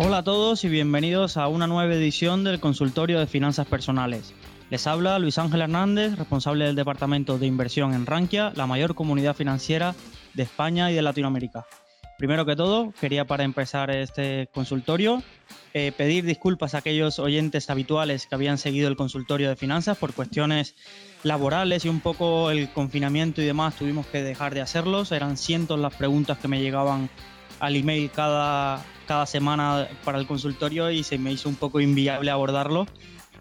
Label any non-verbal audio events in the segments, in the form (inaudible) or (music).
Hola a todos y bienvenidos a una nueva edición del Consultorio de Finanzas Personales. Les habla Luis Ángel Hernández, responsable del Departamento de Inversión en Rankia, la mayor comunidad financiera de España y de Latinoamérica. Primero que todo, quería para empezar este consultorio eh, pedir disculpas a aquellos oyentes habituales que habían seguido el consultorio de finanzas por cuestiones laborales y un poco el confinamiento y demás tuvimos que dejar de hacerlos. Eran cientos las preguntas que me llegaban al email cada, cada semana para el consultorio y se me hizo un poco inviable abordarlo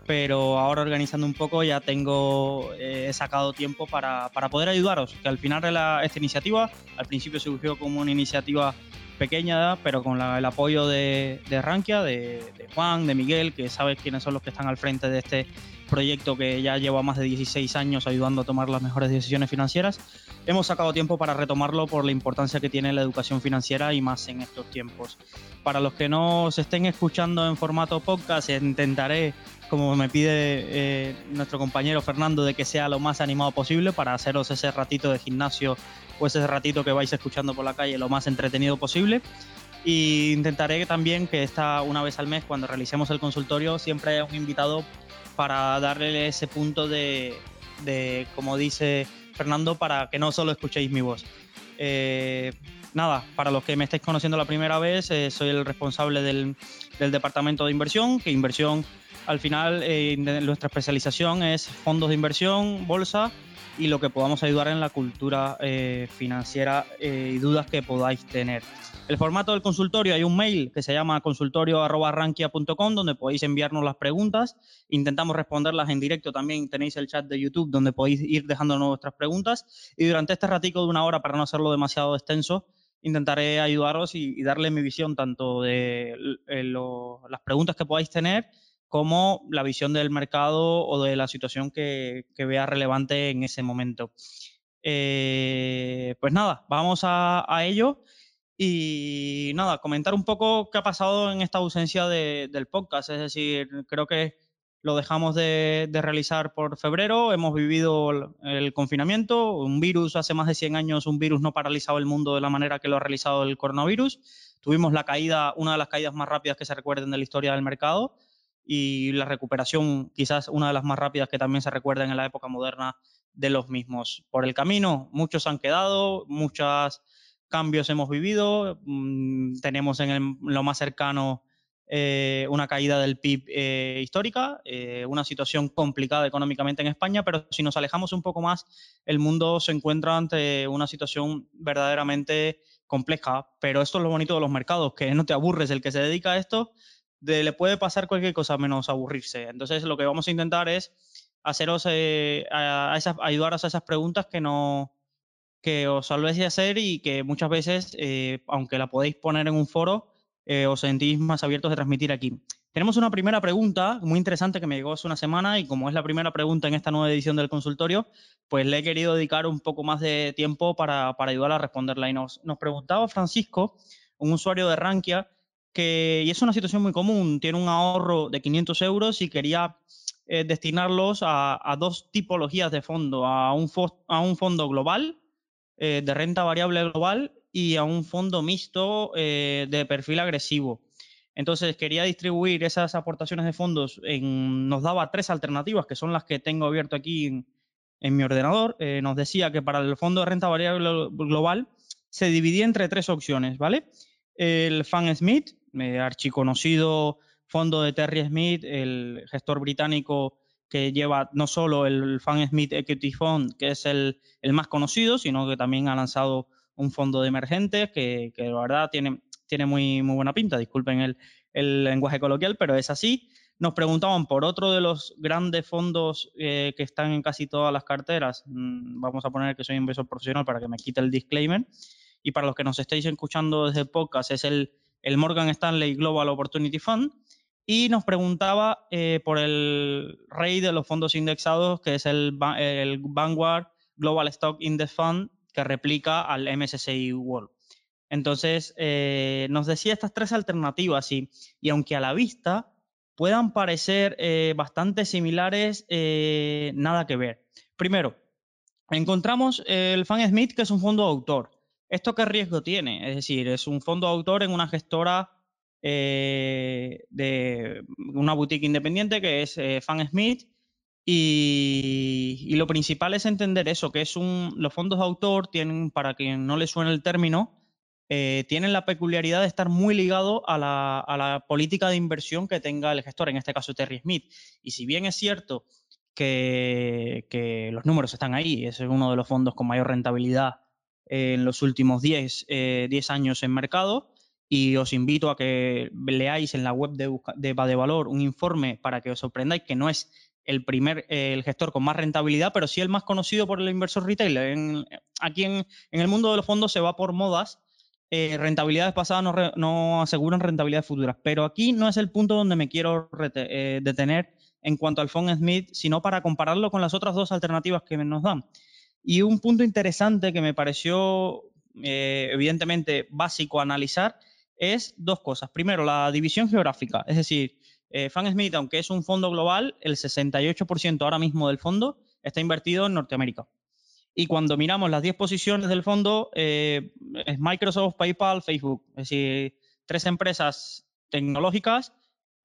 pero ahora organizando un poco ya tengo eh, sacado tiempo para, para, poder ayudaros, que al final de la, esta iniciativa, al principio surgió como una iniciativa pequeña, pero con el apoyo de, de Rankia, de, de, Juan, de Miguel, que sabes quiénes son los que están al frente de este proyecto que ya lleva más de 16 años ayudando a tomar las mejores decisiones financieras, hemos sacado tiempo para retomarlo por la importancia que tiene la educación financiera y más en estos tiempos. Para los que no se estén escuchando en formato podcast, intentaré como me pide eh, nuestro compañero Fernando, de que sea lo más animado posible para haceros ese ratito de gimnasio o ese ratito que vais escuchando por la calle lo más entretenido posible. Y intentaré también que esta una vez al mes, cuando realicemos el consultorio, siempre haya un invitado para darle ese punto de, de como dice Fernando, para que no solo escuchéis mi voz. Eh, nada, para los que me estéis conociendo la primera vez, eh, soy el responsable del, del departamento de inversión, que inversión al final, eh, nuestra especialización es fondos de inversión, bolsa y lo que podamos ayudar en la cultura eh, financiera eh, y dudas que podáis tener. El formato del consultorio, hay un mail que se llama consultorio.rankia.com donde podéis enviarnos las preguntas. Intentamos responderlas en directo. También tenéis el chat de YouTube donde podéis ir dejándonos vuestras preguntas. Y durante este ratico de una hora, para no hacerlo demasiado extenso, intentaré ayudaros y, darle mi visión tanto de las preguntas que podáis tener como la visión del mercado o de la situación que, vea relevante en ese momento. Eh, pues nada, vamos a, ello y nada, comentar un poco qué ha pasado en esta ausencia del podcast. Es decir, creo que lo dejamos de, realizar por febrero, hemos vivido el, confinamiento, un virus hace más de 100 años, un virus no paralizado el mundo de la manera que lo ha realizado el coronavirus. Tuvimos la caída, una de las caídas más rápidas que se recuerden de la historia del mercado y la recuperación quizás una de las más rápidas que también se recuerdan en la época moderna de los mismos. Por el camino, muchos han quedado, muchos cambios hemos vivido, mm, tenemos en, lo más cercano eh, una caída del PIB eh, histórica, eh, una situación complicada económicamente en España, pero si nos alejamos un poco más, el mundo se encuentra ante una situación verdaderamente compleja, pero esto es lo bonito de los mercados, que no te aburres, el que se dedica a esto le puede pasar cualquier cosa menos aburrirse. Entonces, lo que vamos a intentar es haceros, eh, a, ayudaros a esas preguntas que no que os de hacer y que muchas veces, eh, aunque la podéis poner en un foro, eh, os sentís más abiertos de transmitir aquí. Tenemos una primera pregunta muy interesante que me llegó hace una semana y como es la primera pregunta en esta nueva edición del consultorio, pues le he querido dedicar un poco más de tiempo para, para ayudar a responderla. Y nos, nos preguntaba Francisco, un usuario de Rankia, y es una situación muy común, tiene un ahorro de 500 euros y quería eh, destinarlos a, dos tipologías de fondo, a un, fondo global, eh, de renta variable global, y a un fondo mixto eh, de perfil agresivo. Entonces quería distribuir esas aportaciones de fondos, en, nos daba tres alternativas, que son las que tengo abierto aquí en, mi ordenador. nos decía que para el fondo de renta variable global se dividía entre tres opciones, ¿vale? El Fan Smith, archiconocido fondo de Terry Smith, el gestor británico que lleva no solo el Fan Smith Equity Fund, que es el, más conocido, sino que también ha lanzado un fondo de emergentes que, que la verdad tiene, tiene muy, muy buena pinta, disculpen el, el, lenguaje coloquial, pero es así. Nos preguntaban por otro de los grandes fondos eh, que están en casi todas las carteras. Mm, vamos a poner que soy inversor profesional para que me quite el disclaimer. Y para los que nos estéis escuchando desde podcast, es el el Morgan Stanley Global Opportunity Fund, y nos preguntaba eh, por el rey de los fondos indexados, que es el, Vanguard Global Stock Index Fund, que replica al MSCI World. Entonces, eh, nos decía estas tres alternativas y, y, aunque a la vista puedan parecer eh, bastante similares, nada que ver. Primero, encontramos el Fan Smith, que es un fondo de autor. ¿Esto qué riesgo tiene? Es decir, es un fondo autor en una gestora eh, de una boutique independiente que es eh, Fan Smith. Y, lo principal es entender eso, que es un, los fondos de autor tienen, para quien no le suene el término, eh, tienen la peculiaridad de estar muy ligados a la, a la, política de inversión que tenga el gestor, en este caso Terry Smith. Y si bien es cierto que, que los números están ahí, es uno de los fondos con mayor rentabilidad en los últimos 10, 10 años en mercado, y os invito a que leáis en la web de, de Valor un informe para que os sorprendáis que no es el primer el gestor con más rentabilidad, pero sí el más conocido por el inversor retail. aquí en, el mundo de los fondos se va por modas. Eh, rentabilidades pasadas no, aseguran rentabilidades futuras, pero aquí no es el punto donde me quiero eh, detener en cuanto al Fond Smith, sino para compararlo con las otras dos alternativas que nos dan. Y un punto interesante que me pareció eh, evidentemente básico analizar es dos cosas. Primero, la división geográfica, es decir, eh, Fan Smith, aunque es un fondo global, el 68% ahora mismo del fondo está invertido en Norteamérica. Y cuando miramos las 10 posiciones del fondo, eh, es Microsoft, PayPal, Facebook, es decir, tres empresas tecnológicas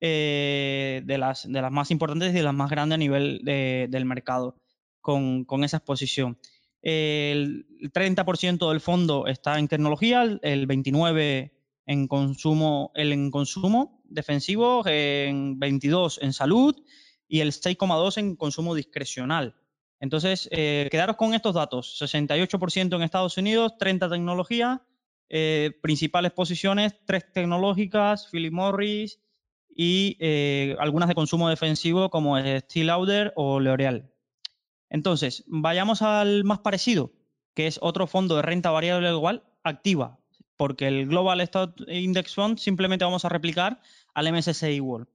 eh, de, las, de las más importantes y de las más grandes a nivel del mercado con, esa exposición. El 30% del fondo está en tecnología, el 29% en consumo, el en consumo defensivo, en 22 en salud y el 6,2 en consumo discrecional. Entonces, eh, quedaros con estos datos, 68% en Estados Unidos, 30 tecnología, eh, principales posiciones, tres tecnológicas, Philip Morris y eh, algunas de consumo defensivo como Steel Lauder o L'Oreal. Entonces, vayamos al más parecido, que es otro fondo de renta variable igual, activa, porque el Global Stock Index Fund simplemente vamos a replicar al MSCI World.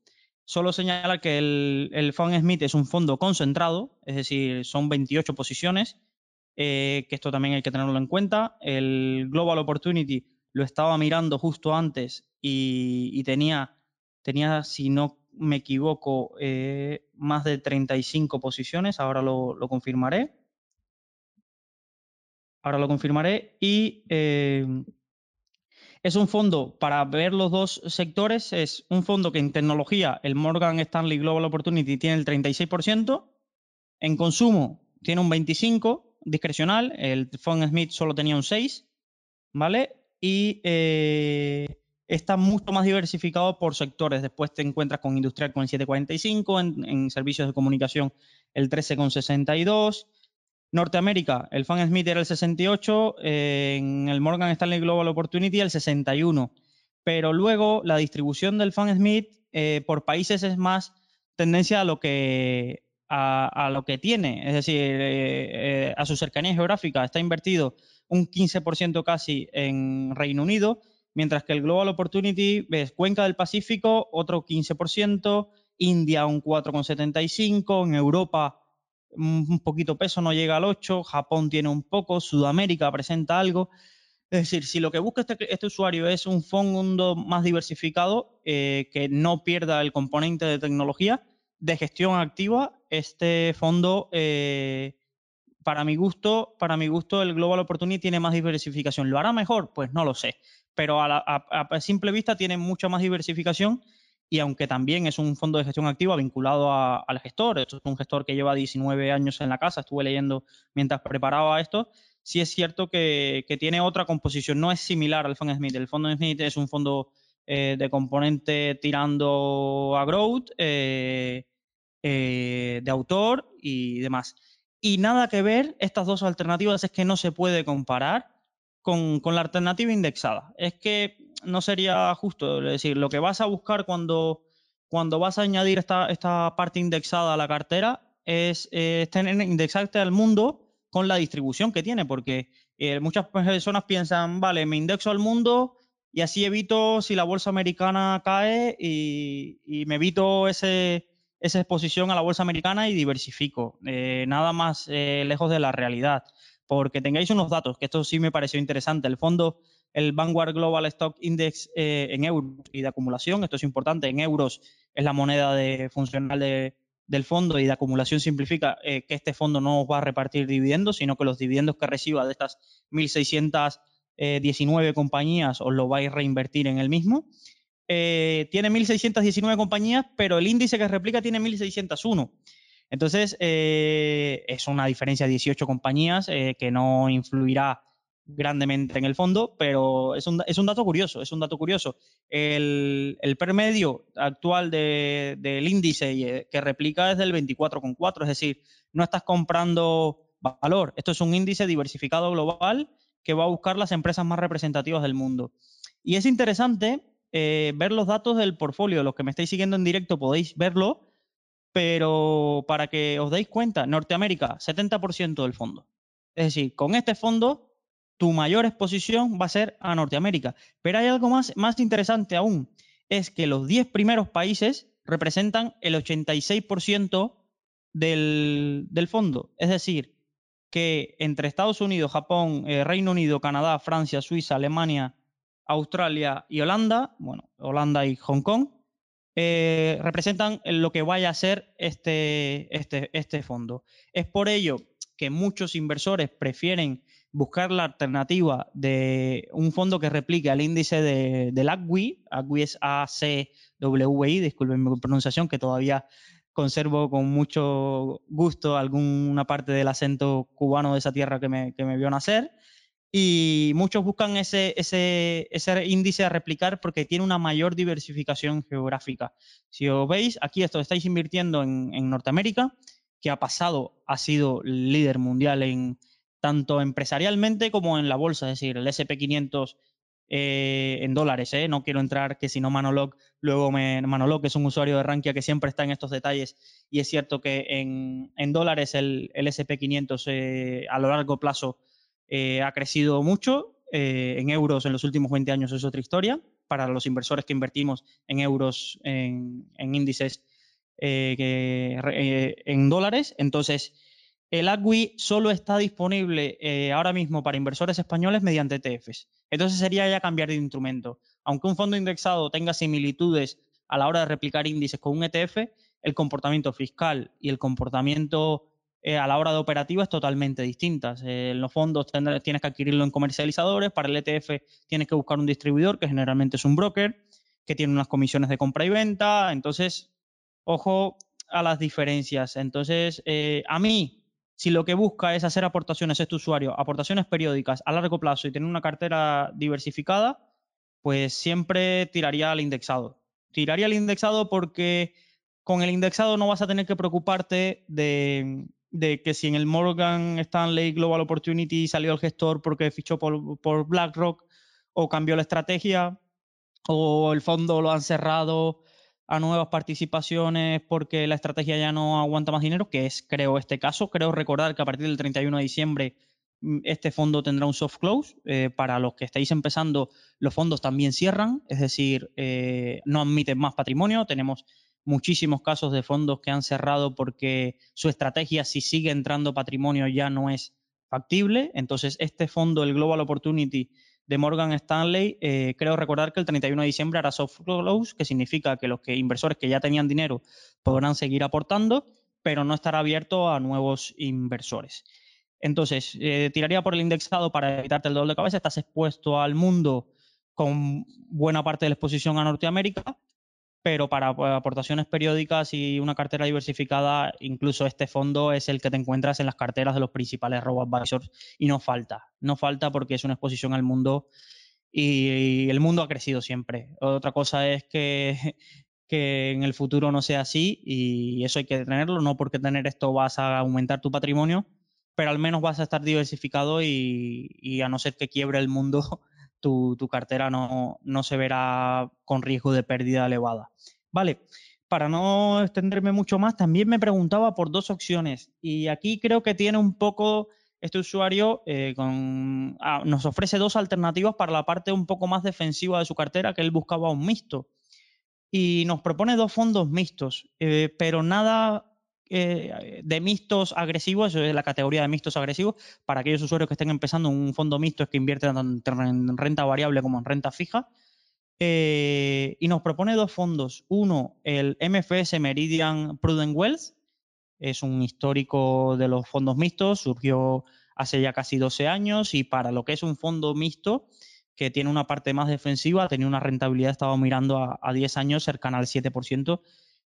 Solo señala que el, el Fund Smith es un fondo concentrado, es decir, son 28 posiciones, eh, que esto también hay que tenerlo en cuenta. El Global Opportunity lo estaba mirando justo antes y, tenía, tenía, si no me equivoco, eh, más de 35 posiciones, ahora lo, confirmaré. Ahora lo confirmaré y eh, es un fondo para ver los dos sectores, es un fondo que en tecnología, el Morgan Stanley Global Opportunity tiene el 36%, en consumo tiene un 25% discrecional, el Fund Smith solo tenía un 6%, ¿vale? Y eh, está mucho más diversificado por sectores. Después te encuentras con industrial con el 7,45, en, servicios de comunicación el 13,62, Norteamérica, el Fan Smith era el 68, eh, en el Morgan Stanley Global Opportunity el 61. Pero luego la distribución del Fan Smith eh, por países es más tendencia a lo que, a, lo que tiene, es decir, eh, a su cercanía geográfica. Está invertido un 15% casi en Reino Unido, mientras que el Global Opportunity ves Cuenca del Pacífico, otro 15%, India un 4,75%, en Europa un poquito peso, no llega al 8, Japón tiene un poco, Sudamérica presenta algo. Es decir, si lo que busca este, este usuario es un fondo más diversificado, eh, que no pierda el componente de tecnología, de gestión activa, este fondo, eh, para mi gusto, para mi gusto, el Global Opportunity tiene más diversificación. ¿Lo hará mejor? Pues no lo sé. Pero a, a simple vista tiene mucha más diversificación y aunque también es un fondo de gestión activa vinculado al gestor, esto es un gestor que lleva 19 años en la casa, estuve leyendo mientras preparaba esto, sí es cierto que, tiene otra composición, no es similar al Fund Smith. El Fondo Smith es un fondo eh, de componente tirando a growth, eh, eh, de autor y demás. Y nada que ver, estas dos alternativas es que no se puede comparar con, la alternativa indexada. Es que no sería justo. Es decir, lo que vas a buscar cuando, cuando vas a añadir esta, esta parte indexada a la cartera es, tener indexarte al mundo con la distribución que tiene, porque eh, muchas personas piensan, vale, me indexo al mundo y así evito si la bolsa americana cae y, me evito ese, esa exposición a la bolsa americana y diversifico. Eh, nada más eh, lejos de la realidad. Porque tengáis unos datos, que esto sí me pareció interesante. El fondo el Vanguard Global Stock Index eh, en euros y de acumulación. Esto es importante, en euros es la moneda de, funcional del fondo y de acumulación simplifica eh, que este fondo no os va a repartir dividendos, sino que los dividendos que reciba de estas 1.619 compañías os lo vais a reinvertir en el mismo. eh, tiene 1.619 compañías, pero el índice que replica tiene 1.601. Entonces, eh, es una diferencia de 18 compañías eh, que no influirá grandemente en el fondo, pero es un, dato curioso, es un dato curioso. El, el permedio actual del índice que replica es del 24,4, es decir, no estás comprando valor, esto es un índice diversificado global que va a buscar las empresas más representativas del mundo. Y es interesante eh, ver los datos del portfolio. Los que me estáis siguiendo en directo podéis verlo, pero para que os deis cuenta, Norteamérica, 70% del fondo. Es decir, con este fondo, tu mayor exposición va a ser a Norteamérica. Pero hay algo más, más interesante aún, es que los 10 primeros países representan el 86% del, del fondo. Es decir, que entre Estados Unidos, Japón, eh, Reino Unido, Canadá, Francia, Suiza, Alemania, Australia y Holanda, bueno, Holanda y Hong Kong, eh, representan lo que vaya a ser este, este, este fondo. Es por ello que muchos inversores prefieren buscar la alternativa de un fondo que replique al índice de, del ACWI, ACWI es ACWI, disculpen mi pronunciación, que todavía conservo con mucho gusto alguna parte del acento cubano de esa tierra que me, que me vio nacer. Y muchos buscan ese, ese, ese, índice a replicar porque tiene una mayor diversificación geográfica. Si os veis, aquí esto estáis invirtiendo en, en Norteamérica, que ha pasado, ha sido líder mundial en tanto empresarialmente como en la bolsa, es decir, el SP500 eh, en dólares, ¿eh? no quiero entrar que si no Manolog, luego me, Manolog es un usuario de Rankia que siempre está en estos detalles y es cierto que en, en dólares el, el SP500 eh, a lo largo plazo eh, ha crecido mucho, en euros en los últimos 20 años es otra historia, para los inversores que invertimos en euros en, índices que, en dólares, entonces el ACWI solo está disponible eh, ahora mismo para inversores españoles mediante ETFs. Entonces sería ya cambiar de instrumento. Aunque un fondo indexado tenga similitudes a la hora de replicar índices con un ETF, el comportamiento fiscal y el comportamiento eh, a la hora de operativa es totalmente distintas. Eh, los fondos tienes que adquirirlo en comercializadores, para el ETF tienes que buscar un distribuidor, que generalmente es un broker, que tiene unas comisiones de compra y venta. Entonces, ojo a las diferencias. Entonces, a mí, si lo que busca es hacer aportaciones este usuario, aportaciones periódicas a largo plazo y tener una cartera diversificada, pues siempre tiraría al indexado. Tiraría al indexado porque con el indexado no vas a tener que preocuparte de, que si en el Morgan Stanley Global Opportunity salió el gestor porque fichó por, por BlackRock o cambió la estrategia o el fondo lo han cerrado a nuevas participaciones porque la estrategia ya no aguanta más dinero, que es, creo, este caso. Creo recordar que a partir del 31 de diciembre mm, este fondo tendrá un soft close. Eh, para los que estáis empezando, los fondos también cierran, es decir, eh, no admiten más patrimonio. Tenemos muchísimos casos de fondos que han cerrado porque su estrategia, si sigue entrando patrimonio, ya no es factible. Entonces, este fondo, el Global Opportunity, de Morgan Stanley, eh, creo recordar que el 31 de diciembre hará soft close, que significa que los que, inversores que ya tenían dinero podrán seguir aportando, pero no estará abierto a nuevos inversores. Entonces, eh, tiraría por el indexado para evitarte el dolor de cabeza. Estás expuesto al mundo con buena parte de la exposición a Norteamérica, pero para pues, aportaciones periódicas y una cartera diversificada, incluso este fondo es el que te encuentras en las carteras de los principales robo-advisors y no falta, no falta porque es una exposición al mundo y el mundo ha crecido siempre. Otra cosa es que, (laughs) que en el futuro no sea así y eso hay que tenerlo, no porque tener esto vas a aumentar tu patrimonio, pero al menos vas a estar diversificado y, y a no ser que quiebre el mundo, (laughs) tu, cartera no, no, se verá con riesgo de pérdida elevada. Vale, para no extenderme mucho más, también me preguntaba por dos opciones y aquí creo que tiene un poco este usuario eh, con, ah, nos ofrece dos alternativas para la parte un poco más defensiva de su cartera, que él buscaba un mixto. Y nos propone dos fondos mixtos, eh, pero nada eh, de mixtos agresivos, eso es la categoría de mixtos agresivos, para aquellos usuarios que estén empezando un fondo mixto es que invierten tanto en renta variable como en renta fija. Eh, y nos propone dos fondos. Uno, el MFS Meridian Prudent Wealth, es un histórico de los fondos mixtos, surgió hace ya casi 12 años y para lo que es un fondo mixto, que tiene una parte más defensiva, tenía una rentabilidad, estaba mirando a, 10 años cercana al 7%,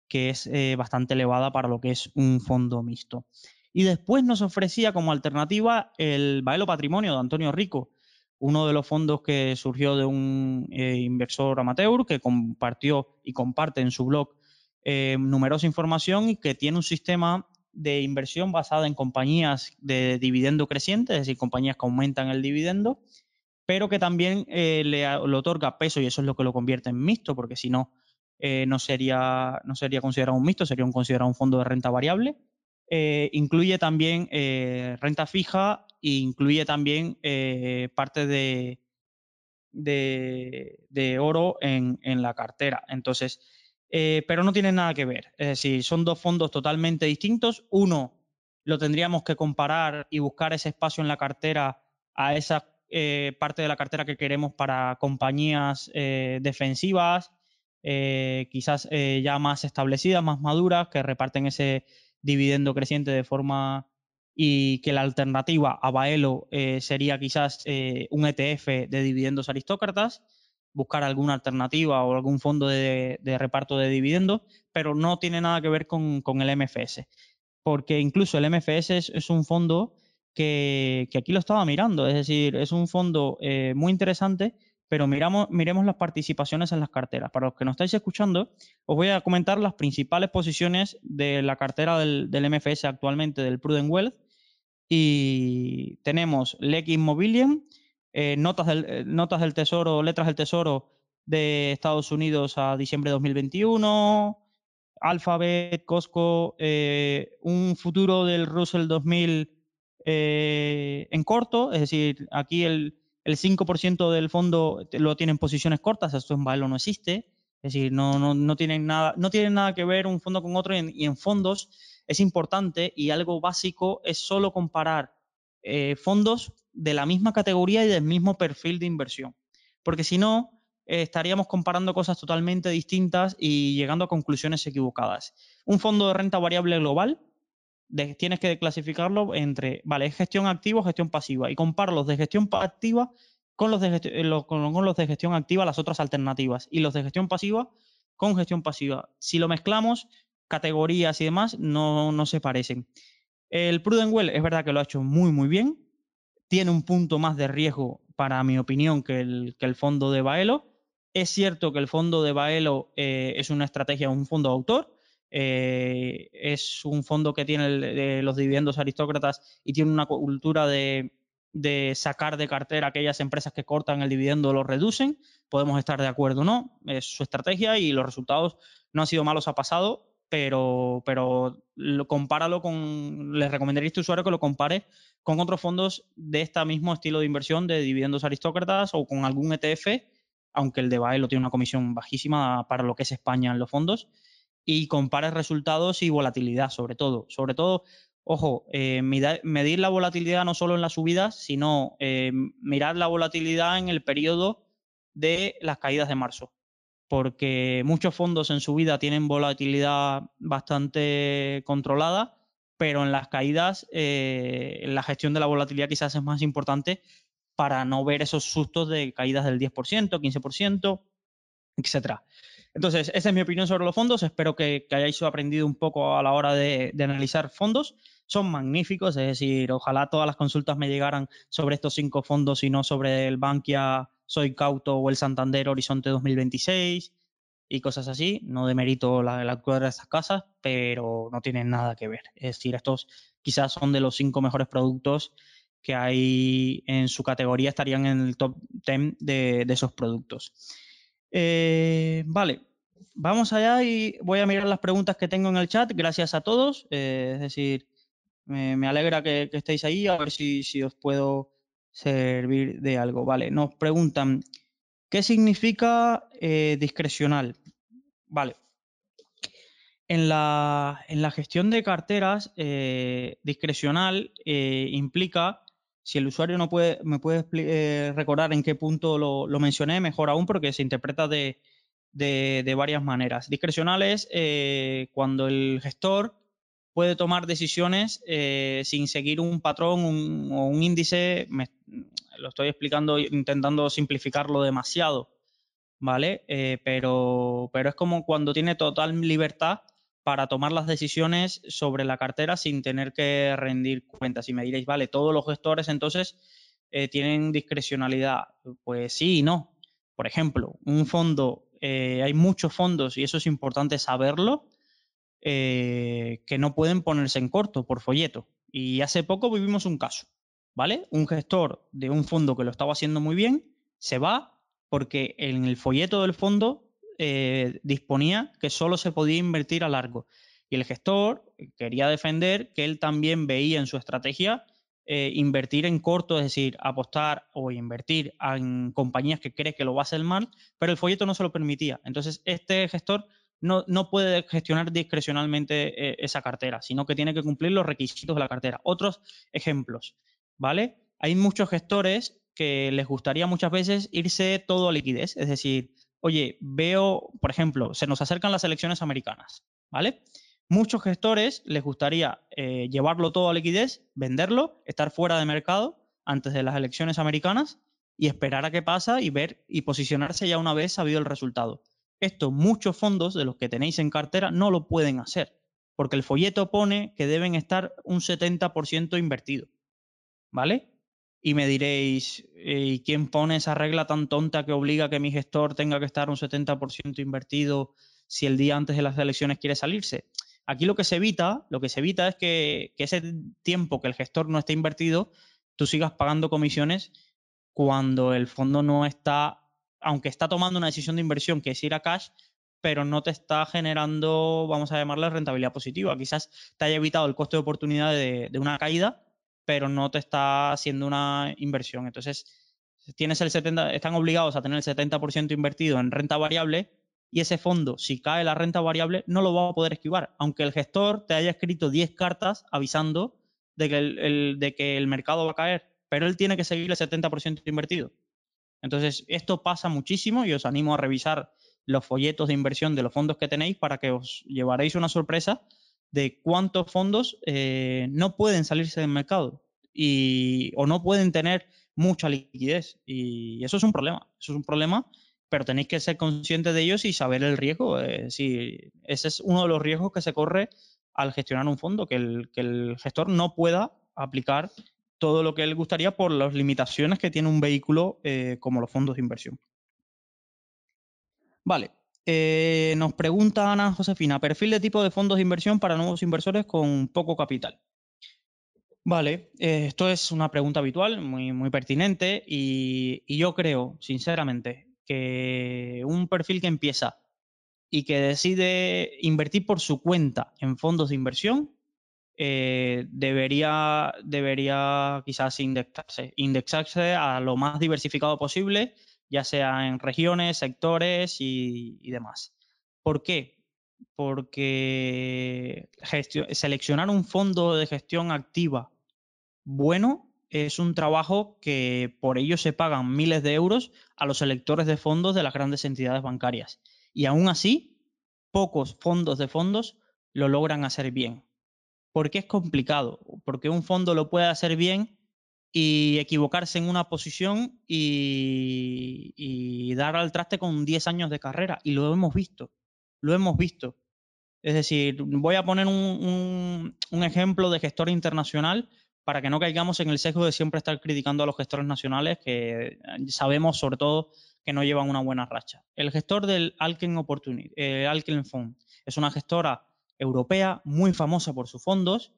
que es eh, bastante elevada para lo que es un fondo mixto. Y después nos ofrecía como alternativa el Baelo Patrimonio de Antonio Rico, uno de los fondos que surgió de un eh, inversor amateur que compartió y comparte en su blog eh, numerosa información y que tiene un sistema de inversión basada en compañías de dividendo creciente, es decir, compañías que aumentan el dividendo, pero que también le, otorga peso y eso es lo que lo convierte en mixto, porque si no, no, sería, no sería considerado un mixto, sería un, considerado un fondo de renta variable. incluye también renta fija e incluye también eh, parte de, de, oro en, la cartera. Entonces, eh, pero no tiene nada que ver. Es decir, son dos fondos totalmente distintos. Uno lo tendríamos que comparar y buscar ese espacio en la cartera a esa eh, parte de la cartera que queremos para compañías defensivas, quizás ya más establecidas, más maduras, que reparten ese dividendo creciente de forma y que la alternativa a Baelo eh, sería quizás eh, un ETF de dividendos aristócratas, buscar alguna alternativa o algún fondo de, reparto de dividendos, pero no tiene nada que ver con, el MFS, porque incluso el MFS es, un fondo que, aquí lo estaba mirando, es decir, es un fondo eh, muy interesante, pero miramos, miremos las participaciones en las carteras. Para los que no estáis escuchando, os voy a comentar las principales posiciones de la cartera del, MFS actualmente, del Prudent Wealth, y tenemos LEC Immobilian, eh, notas, del, eh, notas del Tesoro, letras del Tesoro de Estados Unidos a diciembre de 2021, Alphabet, Costco, eh, un futuro del Russell 2000 en corto, es decir, aquí el, el 5% del fondo lo tienen posiciones cortas, esto en Baelo no existe, es decir, no, no, no, tienen, nada, no tienen nada que ver un fondo con otro y en fondos es importante y algo básico es solo comparar eh, fondos de la misma categoría y del mismo perfil de inversión. Porque si no, eh, estaríamos comparando cosas totalmente distintas y llegando a conclusiones equivocadas. Un fondo de renta variable global, tienes que clasificarlo entre, vale, es gestión activa o gestión pasiva, y comparo los de gestión activa con los de, gestión, con los de gestión activa, las otras alternativas, y los de gestión pasiva con gestión pasiva. Si lo mezclamos, categorías y demás no, no se parecen. El Prudent Well es verdad que lo ha hecho muy, muy bien. Tiene un punto más de riesgo, para mi opinión, que el, que el fondo de Baelo. Es cierto que el fondo de Baelo eh, es una estrategia, un fondo autor. Eh, es un fondo que tiene los dividendos aristócratas y tiene una cultura de, sacar de cartera aquellas empresas que cortan el dividendo o lo reducen. Podemos estar de acuerdo o no. Es su estrategia y los resultados no han sido malos a pasado pero, pero lo, compáralo con, les recomendaría a este usuario que lo compare con otros fondos de este mismo estilo de inversión de dividendos aristócratas o con algún ETF, aunque el de lo tiene una comisión bajísima para lo que es España en los fondos, y compare resultados y volatilidad sobre todo. Sobre todo, ojo, eh, medir la volatilidad no solo en las subidas, sino eh, mirar la volatilidad en el periodo de las caídas de marzo porque muchos fondos en su vida tienen volatilidad bastante controlada, pero en las caídas eh, la gestión de la volatilidad quizás es más importante para no ver esos sustos de caídas del 10%, 15%, etcétera. Entonces, esa es mi opinión sobre los fondos. Espero que, hayáis aprendido un poco a la hora de, de, analizar fondos. Son magníficos, es decir, ojalá todas las consultas me llegaran sobre estos cinco fondos y no sobre el Bankia soy Cauto o el Santander Horizonte 2026 y cosas así. No demerito la, la de estas casas, pero no tienen nada que ver. Es decir, estos quizás son de los cinco mejores productos que hay en su categoría, estarían en el top 10 de, esos productos. Eh, vale, vamos allá y voy a mirar las preguntas que tengo en el chat. Gracias a todos. Eh, es decir, me, alegra que, estéis ahí, a ver si, si os puedo servir de algo. Vale, nos preguntan, ¿qué significa eh, discrecional? Vale. En la, en la, gestión de carteras, discrecional implica, si el usuario no puede, me puede recordar en qué punto lo, mencioné, mejor aún porque se interpreta de, de varias maneras. Discrecional es cuando el gestor puede tomar decisiones eh, sin seguir un patrón o un índice lo estoy explicando intentando simplificarlo demasiado, ¿vale? Eh, pero, pero es como cuando tiene total libertad para tomar las decisiones sobre la cartera sin tener que rendir cuentas. Y me diréis, vale, todos los gestores entonces eh, tienen discrecionalidad. Pues sí y no. Por ejemplo, un fondo, eh, hay muchos fondos, y eso es importante saberlo, eh, que no pueden ponerse en corto por folleto. Y hace poco vivimos un caso, ¿vale? Un gestor de un fondo que lo estaba haciendo muy bien se va porque en el folleto del fondo disponía que solo se podía invertir a largo. Y el gestor quería defender que él también veía en su estrategia eh, invertir en corto, es decir, apostar o invertir en compañías que cree que lo va a hacer mal, pero el folleto no se lo permitía. Entonces, este gestor no, no puede gestionar discrecionalmente eh, esa cartera, sino que tiene que cumplir los requisitos de la cartera. Otros ejemplos, ¿vale? Hay muchos gestores que les gustaría muchas veces irse todo a liquidez, es decir, oye, veo, por ejemplo, se nos acercan las elecciones americanas, ¿vale? Muchos gestores les gustaría eh, llevarlo todo a liquidez, venderlo, estar fuera de mercado antes de las elecciones americanas y esperar a qué pasa y ver y posicionarse ya una vez sabido el resultado. Esto muchos fondos de los que tenéis en cartera no lo pueden hacer, porque el folleto pone que deben estar un 70% invertido. ¿Vale? Y me diréis, ¿y quién pone esa regla tan tonta que obliga a que mi gestor tenga que estar un 70% invertido si el día antes de las elecciones quiere salirse? Aquí lo que se evita, lo que se evita es que, ese tiempo que el gestor no esté invertido, tú sigas pagando comisiones cuando el fondo no está, aunque está tomando una decisión de inversión que es ir a cash, pero no te está generando, vamos a llamarle rentabilidad positiva. Quizás te haya evitado el coste de oportunidad de una caída, pero no te está haciendo una inversión. Entonces, tienes el 70, están obligados a tener el 70% invertido en renta variable y ese fondo, si cae la renta variable, no lo va a poder esquivar, aunque el gestor te haya escrito 10 cartas avisando de que el, de que el mercado va a caer, pero él tiene que seguir el 70% invertido. Entonces, esto pasa muchísimo y os animo a revisar los folletos de inversión de los fondos que tenéis para que os llevaréis una sorpresa de cuántos fondos eh, no pueden salirse del mercado y, o no pueden tener mucha liquidez. Y eso es un problema. Eso es un problema pero tenéis que ser conscientes de ellos y saber el riesgo. Eh, ese es uno de los riesgos que se corre al gestionar un fondo, que el, gestor no pueda aplicar todo lo que él gustaría por las limitaciones que tiene un vehículo eh, como los fondos de inversión. Vale, eh, nos pregunta Ana Josefina, perfil de tipo de fondos de inversión para nuevos inversores con poco capital. Vale, esto es una pregunta habitual, muy, muy pertinente, y, yo creo, sinceramente, que un perfil que empieza y que decide invertir por su cuenta en fondos de inversión, eh, debería, debería quizás indexarse, indexarse a lo más diversificado posible, ya sea en regiones, sectores y, demás. ¿Por qué? Porque seleccionar un fondo de gestión activa bueno es un trabajo que por ello se pagan miles de euros a los electores de fondos de las grandes entidades bancarias. Y aún así, pocos fondos de fondos lo logran hacer bien. ¿Por qué es complicado? Porque un fondo lo puede hacer bien y equivocarse en una posición y, dar al traste con 10 años de carrera. Y lo hemos visto, lo hemos visto. Es decir, voy a poner un ejemplo de gestor internacional para que no caigamos en el sesgo de siempre estar criticando a los gestores nacionales que eh, sabemos sobre todo que no llevan una buena racha. El gestor del Alken Opportunity, eh, Alken Fund, es una gestora europea muy famosa por sus fondos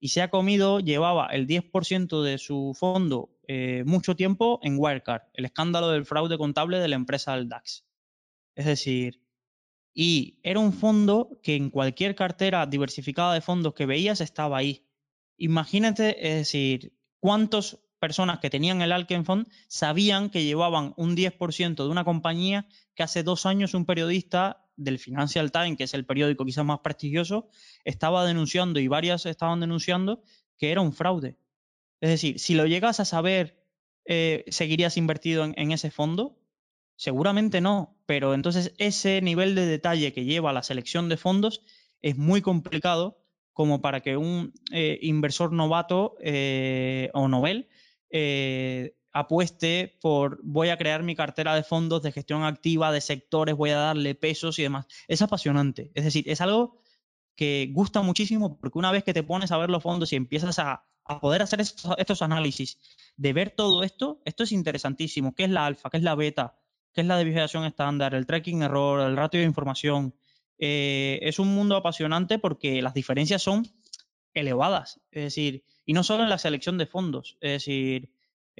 y se ha comido, llevaba el 10% de su fondo eh, mucho tiempo en Wirecard, el escándalo del fraude contable de la empresa del DAX. Es decir, y era un fondo que en cualquier cartera diversificada de fondos que veías estaba ahí Imagínate, es decir, cuántas personas que tenían el Alken Fund sabían que llevaban un 10% de una compañía que hace dos años un periodista del Financial Times, que es el periódico quizás más prestigioso, estaba denunciando y varias estaban denunciando que era un fraude. Es decir, si lo llegas a saber, eh, ¿seguirías invertido en, ese fondo? Seguramente no, pero entonces ese nivel de detalle que lleva la selección de fondos es muy complicado como para que un eh, inversor novato eh, o novel apueste por voy a crear mi cartera de fondos de gestión activa, de sectores, voy a darle pesos y demás. Es apasionante. Es decir, es algo que gusta muchísimo porque una vez que te pones a ver los fondos y empiezas a, poder hacer estos, análisis, de ver todo esto, esto es interesantísimo. ¿Qué es la alfa? ¿Qué es la beta? ¿Qué es la desviación estándar? El tracking error, el ratio de información. Eh, es un mundo apasionante porque las diferencias son elevadas. Es decir, y no solo en la selección de fondos. Es decir,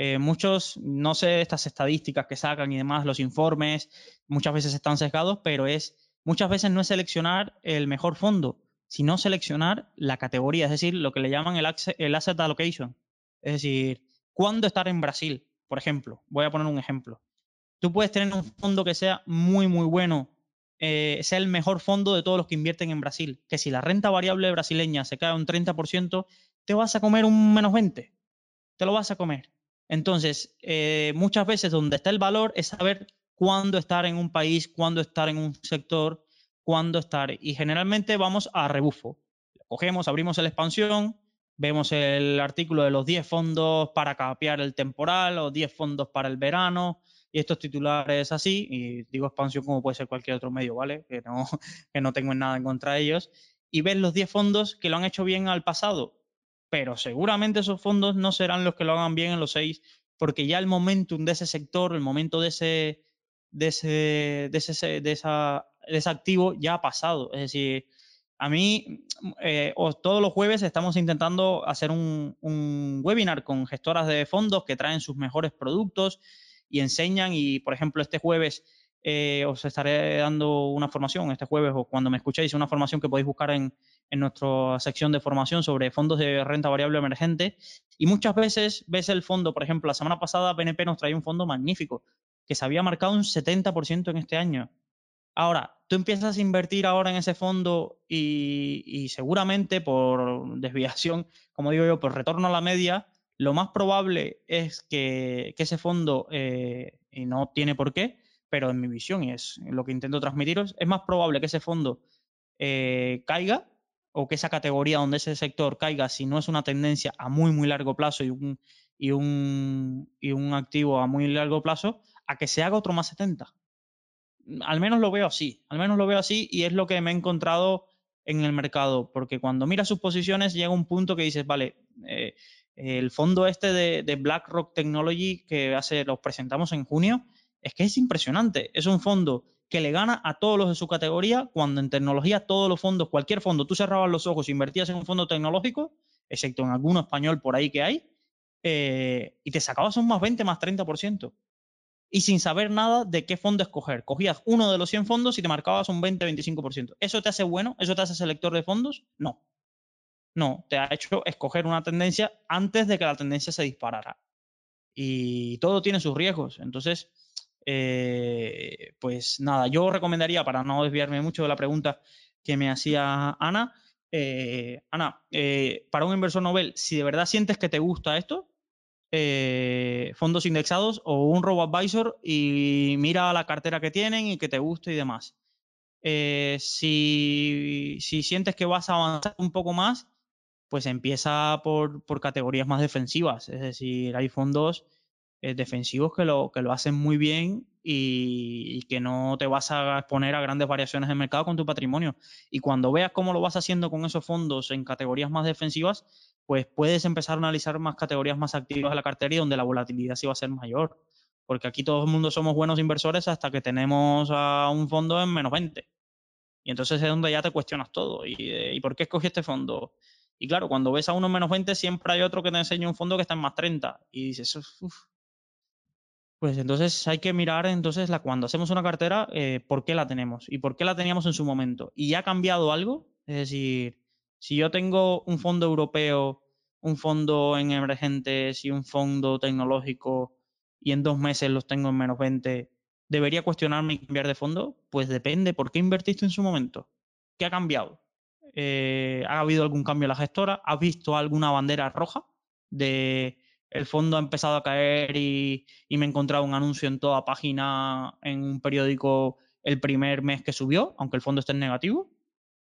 eh, muchos, no sé, estas estadísticas que sacan y demás, los informes, muchas veces están sesgados, pero es, muchas veces no es seleccionar el mejor fondo, sino seleccionar la categoría, es decir, lo que le llaman el, el asset allocation. Es decir, ¿cuándo estar en Brasil? Por ejemplo, voy a poner un ejemplo. Tú puedes tener un fondo que sea muy, muy bueno, eh, sea el mejor fondo de todos los que invierten en Brasil, que si la renta variable brasileña se cae un 30%, te vas a comer un menos 20. Te lo vas a comer. Entonces, eh, muchas veces donde está el valor es saber cuándo estar en un país, cuándo estar en un sector, cuándo estar. Y generalmente vamos a rebufo. Cogemos, abrimos la expansión, vemos el artículo de los 10 fondos para capear el temporal o 10 fondos para el verano y estos titulares así, y digo expansión como puede ser cualquier otro medio, ¿vale? Que no, (laughs) que no tengo nada en contra de ellos, y ves los 10 fondos que lo han hecho bien al pasado pero seguramente esos fondos no serán los que lo hagan bien en los seis, porque ya el momentum de ese sector, el momento de ese, de ese, de ese, de esa, de ese activo ya ha pasado. Es decir, a mí, eh, todos los jueves estamos intentando hacer un, un, webinar con gestoras de fondos que traen sus mejores productos y enseñan. Y, por ejemplo, este jueves eh, os estaré dando una formación, este jueves o cuando me escuchéis, una formación que podéis buscar en, en nuestra sección de formación sobre fondos de renta variable emergente. Y muchas veces ves el fondo, por ejemplo, la semana pasada BNP nos traía un fondo magnífico, que se había marcado un 70% en este año. Ahora, tú empiezas a invertir ahora en ese fondo y, seguramente por desviación, como digo yo, por retorno a la media, lo más probable es que, ese fondo, eh, y no tiene por qué, pero en mi visión, y es lo que intento transmitiros, es más probable que ese fondo eh, caiga o que esa categoría donde ese sector caiga, si no es una tendencia a muy, muy largo plazo y un, y un, y un activo a muy largo plazo, a que se haga otro más 70. Al menos lo veo así, al menos lo veo así y es lo que me he encontrado en el mercado, porque cuando miras sus posiciones llega un punto que dices, vale, eh, el fondo este de, de, BlackRock Technology que hace, los presentamos en junio, es que es impresionante. Es un fondo que le gana a todos los de su categoría, cuando en tecnología todos los fondos, cualquier fondo, tú cerrabas los ojos e invertías en un fondo tecnológico, excepto en alguno español por ahí que hay, eh, y te sacabas un más 20, más 30%. Y sin saber nada de qué fondo escoger. Cogías uno de los 100 fondos y te marcabas un 20, 25%. ¿Eso te hace bueno? ¿Eso te hace selector de fondos? No. No, te ha hecho escoger una tendencia antes de que la tendencia se disparara. Y todo tiene sus riesgos. Entonces, eh, pues nada, yo recomendaría, para no desviarme mucho de la pregunta que me hacía Ana, eh, Ana, eh, para un inversor novel, si de verdad sientes que te gusta esto, fondos indexados o un robo-advisor y mira la cartera que tienen y que te guste y demás. Si, si, sientes que vas a avanzar un poco más, pues empieza por, por categorías más defensivas. Es decir, hay fondos eh, defensivos que lo, que lo hacen muy bien y, que no te vas a exponer a grandes variaciones de mercado con tu patrimonio. Y cuando veas cómo lo vas haciendo con esos fondos en categorías más defensivas, pues puedes empezar a analizar más categorías más activas de la cartera y donde la volatilidad sí va a ser mayor. Porque aquí todo el mundo somos buenos inversores hasta que tenemos a un fondo en menos 20. Y entonces es donde ya te cuestionas todo. ¿Y, eh, ¿y por qué escogí este fondo? Y claro, cuando ves a uno en menos 20, siempre hay otro que te enseña un fondo que está en más 30. Y dices, uff, pues entonces hay que mirar entonces la, cuando hacemos una cartera, eh, por qué la tenemos y por qué la teníamos en su momento. ¿Y ha cambiado algo? Es decir, si yo tengo un fondo europeo, un fondo en emergentes y un fondo tecnológico y en dos meses los tengo en menos 20, ¿debería cuestionarme y cambiar de fondo? Pues depende, ¿por qué invertiste en su momento? ¿Qué ha cambiado? Eh, ¿Ha habido algún cambio en la gestora? ¿Has visto alguna bandera roja de el fondo ha empezado a caer y, me he encontrado un anuncio en toda página en un periódico el primer mes que subió, aunque el fondo esté en negativo.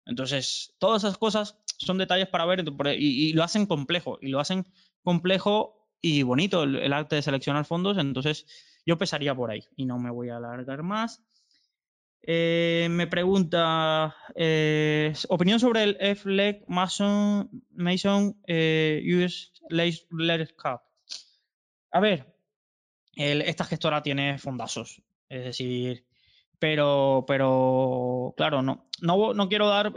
Entonces, todas esas cosas son detalles para ver y, lo hacen complejo. Y lo hacen complejo y bonito el, arte de seleccionar fondos, entonces yo empezaría por ahí y no me voy a alargar más. Eh, me pregunta, eh, opinión sobre el F-Leg Mason, Mason eh, US Letter Cup. A ver, esta gestora tiene fondazos, es decir, pero, pero claro, no, no, no quiero dar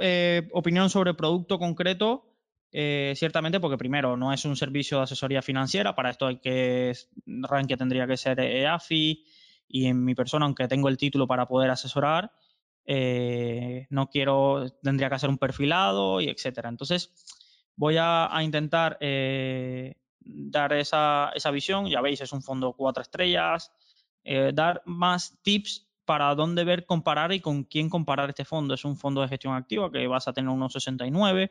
opinión sobre producto concreto ciertamente porque primero no es un servicio de asesoría financiera, para esto hay que, Rankia tendría que ser EAFI y en mi persona, aunque tengo el título para poder asesorar, eh, no quiero, tendría que hacer un perfilado y etcétera. Entonces, voy a, intentar eh, dar esa, esa, visión, ya veis, es un fondo cuatro estrellas, dar más tips para dónde ver, comparar y con quién comparar este fondo. Es un fondo de gestión activa que vas a tener unos 69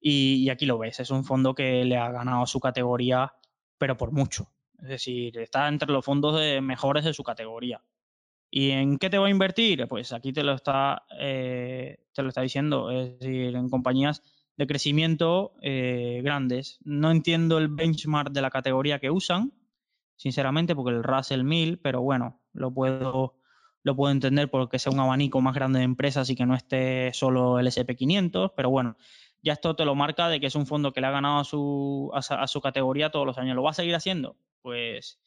y, aquí lo ves, es un fondo que le ha ganado su categoría, pero por mucho. Es decir, está entre los fondos mejores de su categoría. ¿Y en qué te voy a invertir? Pues aquí te lo está, eh, te lo está diciendo, es decir, en compañías de crecimiento eh, grandes. No entiendo el benchmark de la categoría que usan, sinceramente, porque el Russell 1000, pero bueno, lo puedo, lo puedo entender porque sea un abanico más grande de empresas y que no esté solo el SP500, pero bueno, ya esto te lo marca de que es un fondo que le ha ganado a su, a, su categoría todos los años. ¿Lo va a seguir haciendo? Pues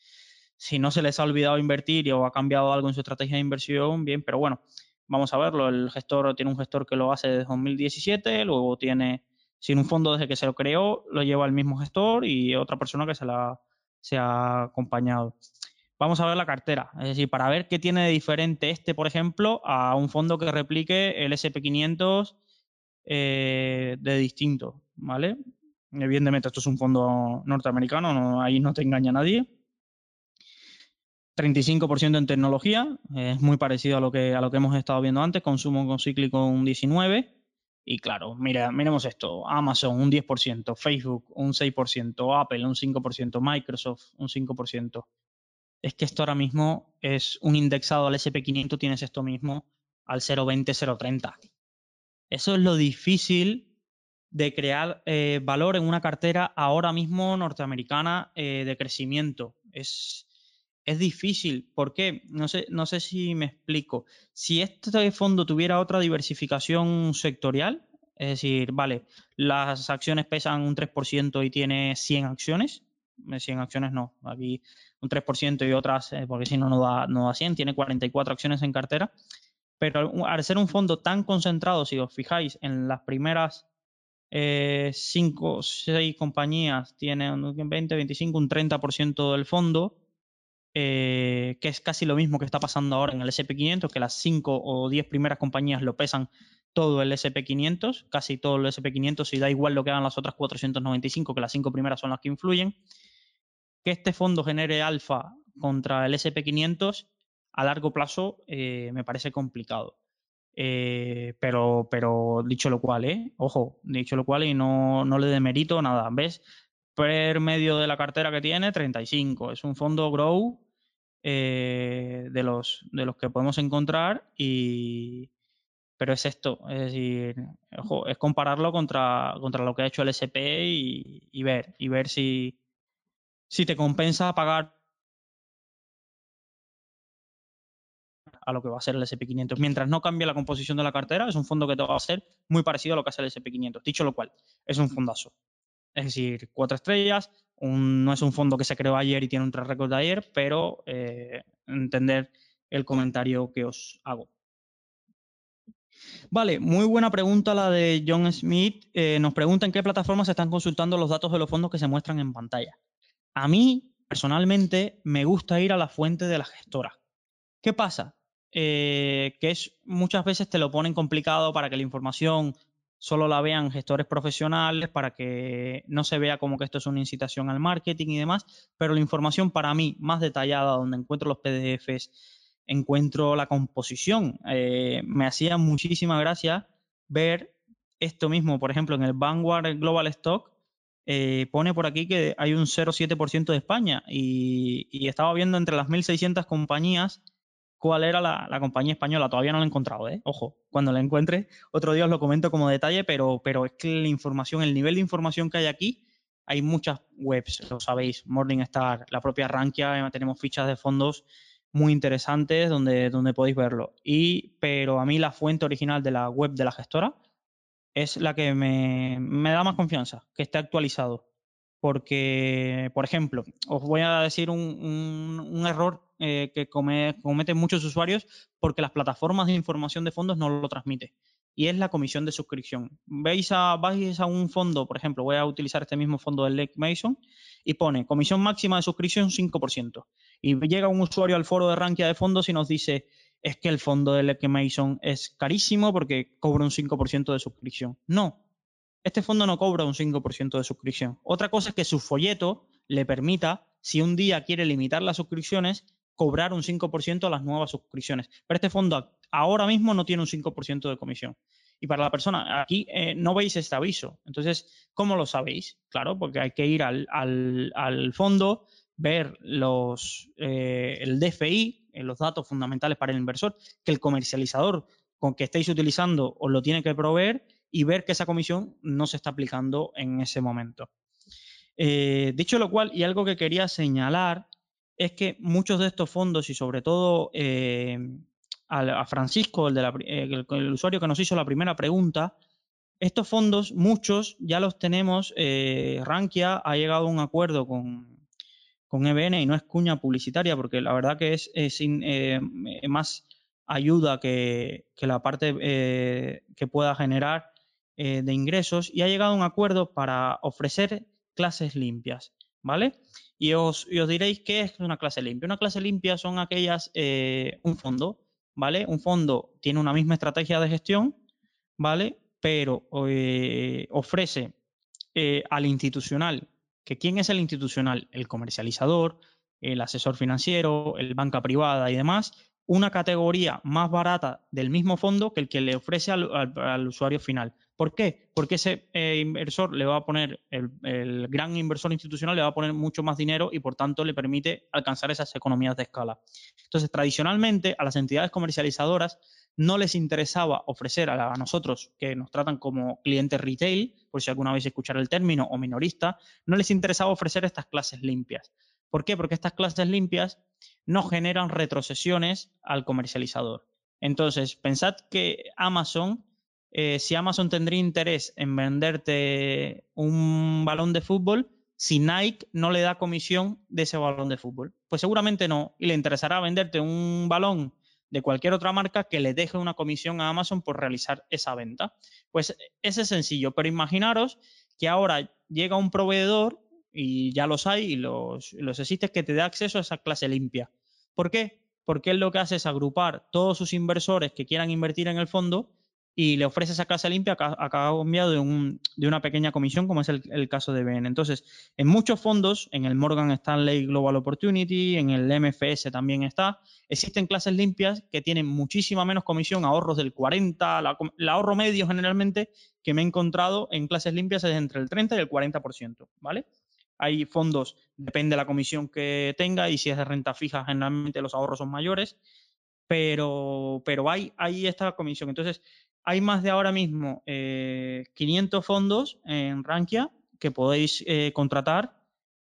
si no se les ha olvidado invertir o ha cambiado algo en su estrategia de inversión, bien, pero bueno, vamos a verlo. El gestor tiene un gestor que lo hace desde 2017, luego tiene, sin un fondo desde que se lo creó, lo lleva el mismo gestor y otra persona que se, la, se ha acompañado. Vamos a ver la cartera, es decir, para ver qué tiene de diferente este, por ejemplo, a un fondo que replique el SP500 eh, de distinto, ¿vale? Evidentemente esto es un fondo norteamericano, ahí no te engaña nadie. 35% en tecnología, es muy parecido a lo, que, a lo que hemos estado viendo antes, consumo con cíclico un 19%. Y claro, mira, miremos esto, Amazon un 10%, Facebook un 6%, Apple un 5%, Microsoft un 5%. Es que esto ahora mismo es un indexado al SP500, tienes esto mismo al 0,20, 0,30. Eso es lo difícil de crear eh, valor en una cartera ahora mismo norteamericana eh, de crecimiento. Es, es difícil. ¿Por qué? No sé, no sé si me explico. Si este fondo tuviera otra diversificación sectorial, es decir, vale, las acciones pesan un 3% y tiene 100 acciones. 100 eh, acciones no, aquí un 3% y otras, porque si no, no da, no da 100, tiene 44 acciones en cartera. Pero al ser un fondo tan concentrado, si os fijáis, en las primeras eh, cinco o seis compañías tiene un 20, 25, un 30% del fondo, eh, que es casi lo mismo que está pasando ahora en el SP500, que las 5 o 10 primeras compañías lo pesan todo el SP500, casi todo el SP500, y da igual lo que hagan las otras 495, que las 5 primeras son las que influyen. Que este fondo genere alfa contra el SP500 a largo plazo eh, me parece complicado. Eh, pero, pero dicho lo cual, ¿eh? Ojo, dicho lo cual y no, no le demerito nada. ¿Ves? Per medio de la cartera que tiene, 35. Es un fondo Grow eh, de, los, de los que podemos encontrar y... Pero es esto, es decir, ojo, es compararlo contra, contra lo que ha hecho el SP y, y ver, y ver si, si te compensa pagar a lo que va a ser el SP500. Mientras no cambie la composición de la cartera, es un fondo que te va a ser muy parecido a lo que hace el SP500. Dicho lo cual, es un fondazo. Es decir, cuatro estrellas, no es un fondo que se creó ayer y tiene un track record de ayer, pero eh, entender el comentario que os hago. Vale, muy buena pregunta la de John Smith. Eh, nos pregunta en qué plataformas se están consultando los datos de los fondos que se muestran en pantalla. A mí, personalmente, me gusta ir a la fuente de la gestora. ¿Qué pasa? Eh, que es muchas veces te lo ponen complicado para que la información solo la vean gestores profesionales, para que no se vea como que esto es una incitación al marketing y demás, pero la información para mí más detallada, donde encuentro los PDFs, encuentro la composición. Eh, me hacía muchísima gracia ver esto mismo, por ejemplo, en el Vanguard Global Stock, eh, pone por aquí que hay un 0,7% de España y, y, estaba viendo entre las 1.600 compañías cuál era la, compañía española. Todavía no la he encontrado, ¿eh? Ojo, cuando la encuentre, otro día os lo comento como detalle, pero, pero es que la información, el nivel de información que hay aquí hay muchas webs, lo sabéis, Morningstar, la propia Rankia, tenemos fichas de fondos muy interesantes donde, donde podéis verlo. Y, pero a mí la fuente original de la web de la gestora es la que me, da más confianza, que esté actualizado. Porque, por ejemplo, os voy a decir un, error eh, que cometen muchos usuarios porque las plataformas de información de fondos no lo transmiten. Y es la comisión de suscripción. Veis a, vais a un fondo, por ejemplo, voy a utilizar este mismo fondo del Lake Mason y pone comisión máxima de suscripción 5%. Y llega un usuario al foro de Rankia de fondos y nos dice, es que el fondo de Lake Mason es carísimo porque cobra un 5% de suscripción. No, este fondo no cobra un 5% de suscripción. Otra cosa es que su folleto le permita, si un día quiere limitar las suscripciones, cobrar un 5% a las nuevas suscripciones. Pero este fondo ahora mismo no tiene un 5% de comisión. Y para la persona, aquí eh, no veis este aviso. Entonces, ¿cómo lo sabéis? Claro, porque hay que ir al, fondo, ver los, eh, el DFI, eh, los datos fundamentales para el inversor, que el comercializador con que estéis utilizando os lo tiene que proveer y ver que esa comisión no se está aplicando en ese momento. dicho lo cual, y algo que quería señalar, es que muchos de estos fondos y sobre todo a, Francisco, el, el, usuario que nos hizo la primera pregunta, estos fondos, muchos ya los tenemos, eh, Rankia ha llegado a un acuerdo con, con EBN y no es cuña publicitaria porque la verdad que es, eh, más ayuda que, la parte eh, que pueda generar de ingresos y ha llegado a un acuerdo para ofrecer clases limpias, ¿vale? Y os, diréis qué es una clase limpia. Una clase limpia son aquellas, un fondo ¿vale? Un fondo tiene una misma estrategia de gestión, ¿vale? Pero eh, ofrece eh, al institucional, que quién es el institucional, el comercializador, el asesor financiero, el banca privada y demás, una categoría más barata del mismo fondo que el que le ofrece al usuario final. ¿Por qué? Porque ese eh, inversor le va a poner, el, gran inversor institucional le va a poner mucho más dinero y por tanto le permite alcanzar esas economías de escala. Entonces, tradicionalmente a las entidades comercializadoras no les interesaba ofrecer a, nosotros, que nos tratan como clientes retail, por si alguna vez escuchar el término, o minorista, no les interesaba ofrecer estas clases limpias. ¿Por qué? Porque estas clases limpias no generan retrocesiones al comercializador. Entonces, pensad que Amazon eh, si Amazon tendría interés en venderte un balón de fútbol si Nike no le da comisión de ese balón de fútbol. Pues seguramente no, y le interesará venderte un balón de cualquier otra marca que le deje una comisión a Amazon por realizar esa venta. Pues ese es sencillo, pero imaginaros que ahora llega un proveedor, y ya los hay y los, los existe, que te dé acceso a esa clase limpia. ¿Por qué? Porque él lo que hace es agrupar todos sus inversores que quieran invertir en el fondo y le ofrece esa clase limpia a cambio de, un, de una pequeña comisión, como es el, caso de BN. Entonces, en muchos fondos, en el Morgan Stanley Global Opportunity, en el MFS también está, existen clases limpias que tienen muchísima menos comisión, ahorros del 40, el ahorro medio generalmente que me he encontrado en clases limpias es entre el 30 y el 40%, ¿vale? Hay fondos, depende de la comisión que tenga y si es de renta fija, generalmente los ahorros son mayores, pero, pero hay, hay esta comisión. Entonces, hay más de ahora mismo 500 eh, fondos en Rankia que podéis eh, contratar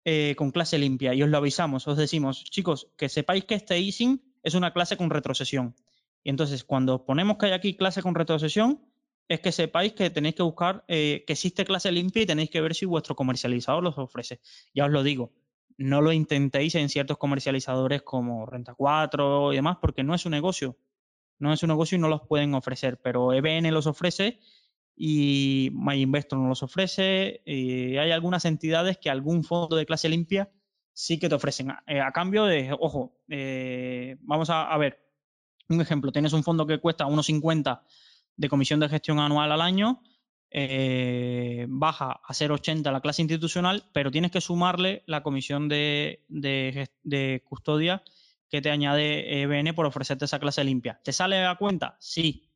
eh, con clase limpia y os lo avisamos, os decimos, chicos, que sepáis que este easing es una clase con retrocesión. Y entonces, cuando ponemos que hay aquí clase con retrocesión, es que sepáis que tenéis que buscar que existe clase limpia y tenéis que ver si vuestro comercializador los ofrece. Ya os lo digo, no lo intentéis en ciertos comercializadores como Renta 4 y demás, porque no es un negocio no es un negocio y no los pueden ofrecer, pero EBN los ofrece y MyInvestor no los ofrece. Y hay algunas entidades que algún fondo de clase limpia sí que te ofrecen. A, eh, cambio de, ojo, eh, vamos a, ver, un ejemplo, tienes un fondo que cuesta 1,50 de comisión de gestión anual al año, eh, baja a 0,80 la clase institucional, pero tienes que sumarle la comisión de, de custodia que te añade EBN por ofrecerte esa clase limpia. ¿Te sale a cuenta? Sí,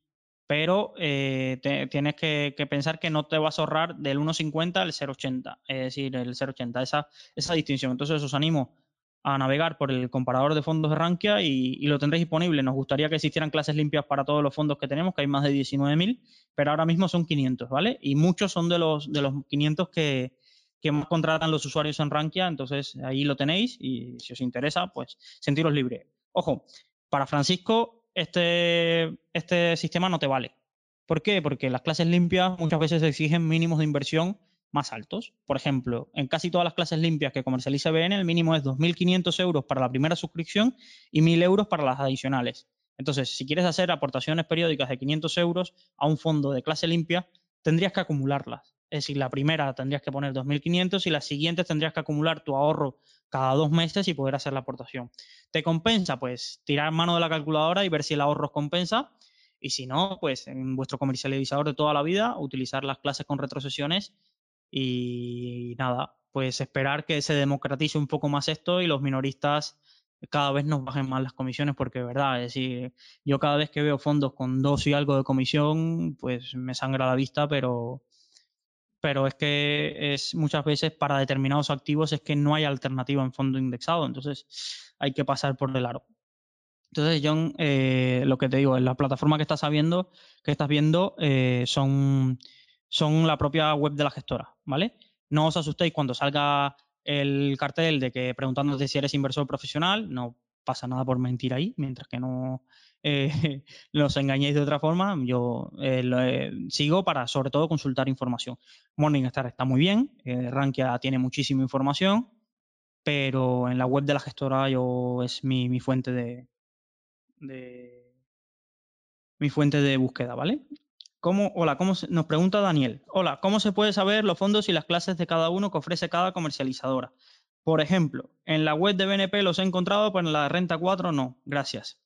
pero eh, tienes que, pensar que no te vas a ahorrar del 1,50 al 0,80, es decir, el 0,80, esa, esa distinción. Entonces os animo a navegar por el comparador de fondos de Rankia y, lo tendréis disponible. Nos gustaría que existieran clases limpias para todos los fondos que tenemos, que hay más de 19.000, pero ahora mismo son 500, ¿vale? Y muchos son de los, de los 500 que, que más contratan los usuarios en Rankia, entonces ahí lo tenéis y si os interesa, pues sentiros libre. Ojo, para Francisco este, este sistema no te vale. ¿Por qué? Porque las clases limpias muchas veces exigen mínimos de inversión más altos. Por ejemplo, en casi todas las clases limpias que comercializa BN, el mínimo es 2.500 euros para la primera suscripción y 1.000 euros para las adicionales. Entonces, si quieres hacer aportaciones periódicas de 500 euros a un fondo de clase limpia, tendrías que acumularlas. Es decir, la primera tendrías que poner 2.500 y las siguientes tendrías que acumular tu ahorro cada dos meses y poder hacer la aportación. ¿Te compensa? Pues tirar mano de la calculadora y ver si el ahorro os compensa. Y si no, pues en vuestro comercializador de toda la vida, utilizar las clases con retrocesiones y nada, pues esperar que se democratice un poco más esto y los minoristas cada vez nos bajen más las comisiones porque es verdad, es decir, yo cada vez que veo fondos con dos y algo de comisión, pues me sangra la vista, pero pero es que es muchas veces para determinados activos es que no hay alternativa en fondo indexado, entonces hay que pasar por el aro. Entonces, John, eh, lo que te digo, en la plataforma que estás viendo, que estás viendo eh, son, son la propia web de la gestora, ¿vale? No os asustéis cuando salga el cartel de que preguntándote si eres inversor profesional, no pasa nada por mentir ahí, mientras que no eh, (laughs) los engañéis de otra forma, yo eh, eh, sigo para sobre todo consultar información. Morningstar está muy bien, Rankia tiene muchísima información, pero en la web de la gestora yo es mi, fuente de, de, mi fuente de búsqueda, ¿vale? ¿Cómo, hola, ¿cómo nos pregunta Daniel? Hola, ¿cómo se puede saber los fondos y las clases de cada uno que ofrece cada comercializadora? Por ejemplo, en la web de BNP los he encontrado, pero en la de Renta 4 no. Gracias.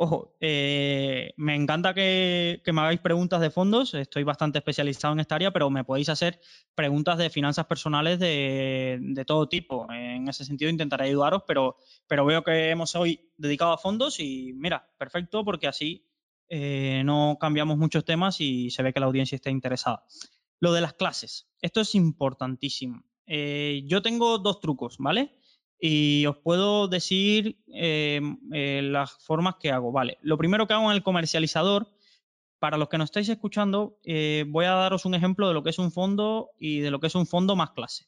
Ojo, eh, me encanta que, me hagáis preguntas de fondos, estoy bastante especializado en esta área, pero me podéis hacer preguntas de finanzas personales de, todo tipo. En ese sentido intentaré ayudaros, pero, veo que hemos hoy dedicado a fondos y mira, perfecto, porque así eh, no cambiamos muchos temas y se ve que la audiencia está interesada. Lo de las clases, esto es importantísimo. Eh, yo tengo dos trucos, ¿vale? Y os puedo decir eh, las formas que hago, ¿vale? Lo primero que hago en el comercializador, para los que no estáis escuchando, voy a daros un ejemplo de lo que es un fondo y de lo que es un fondo más clase.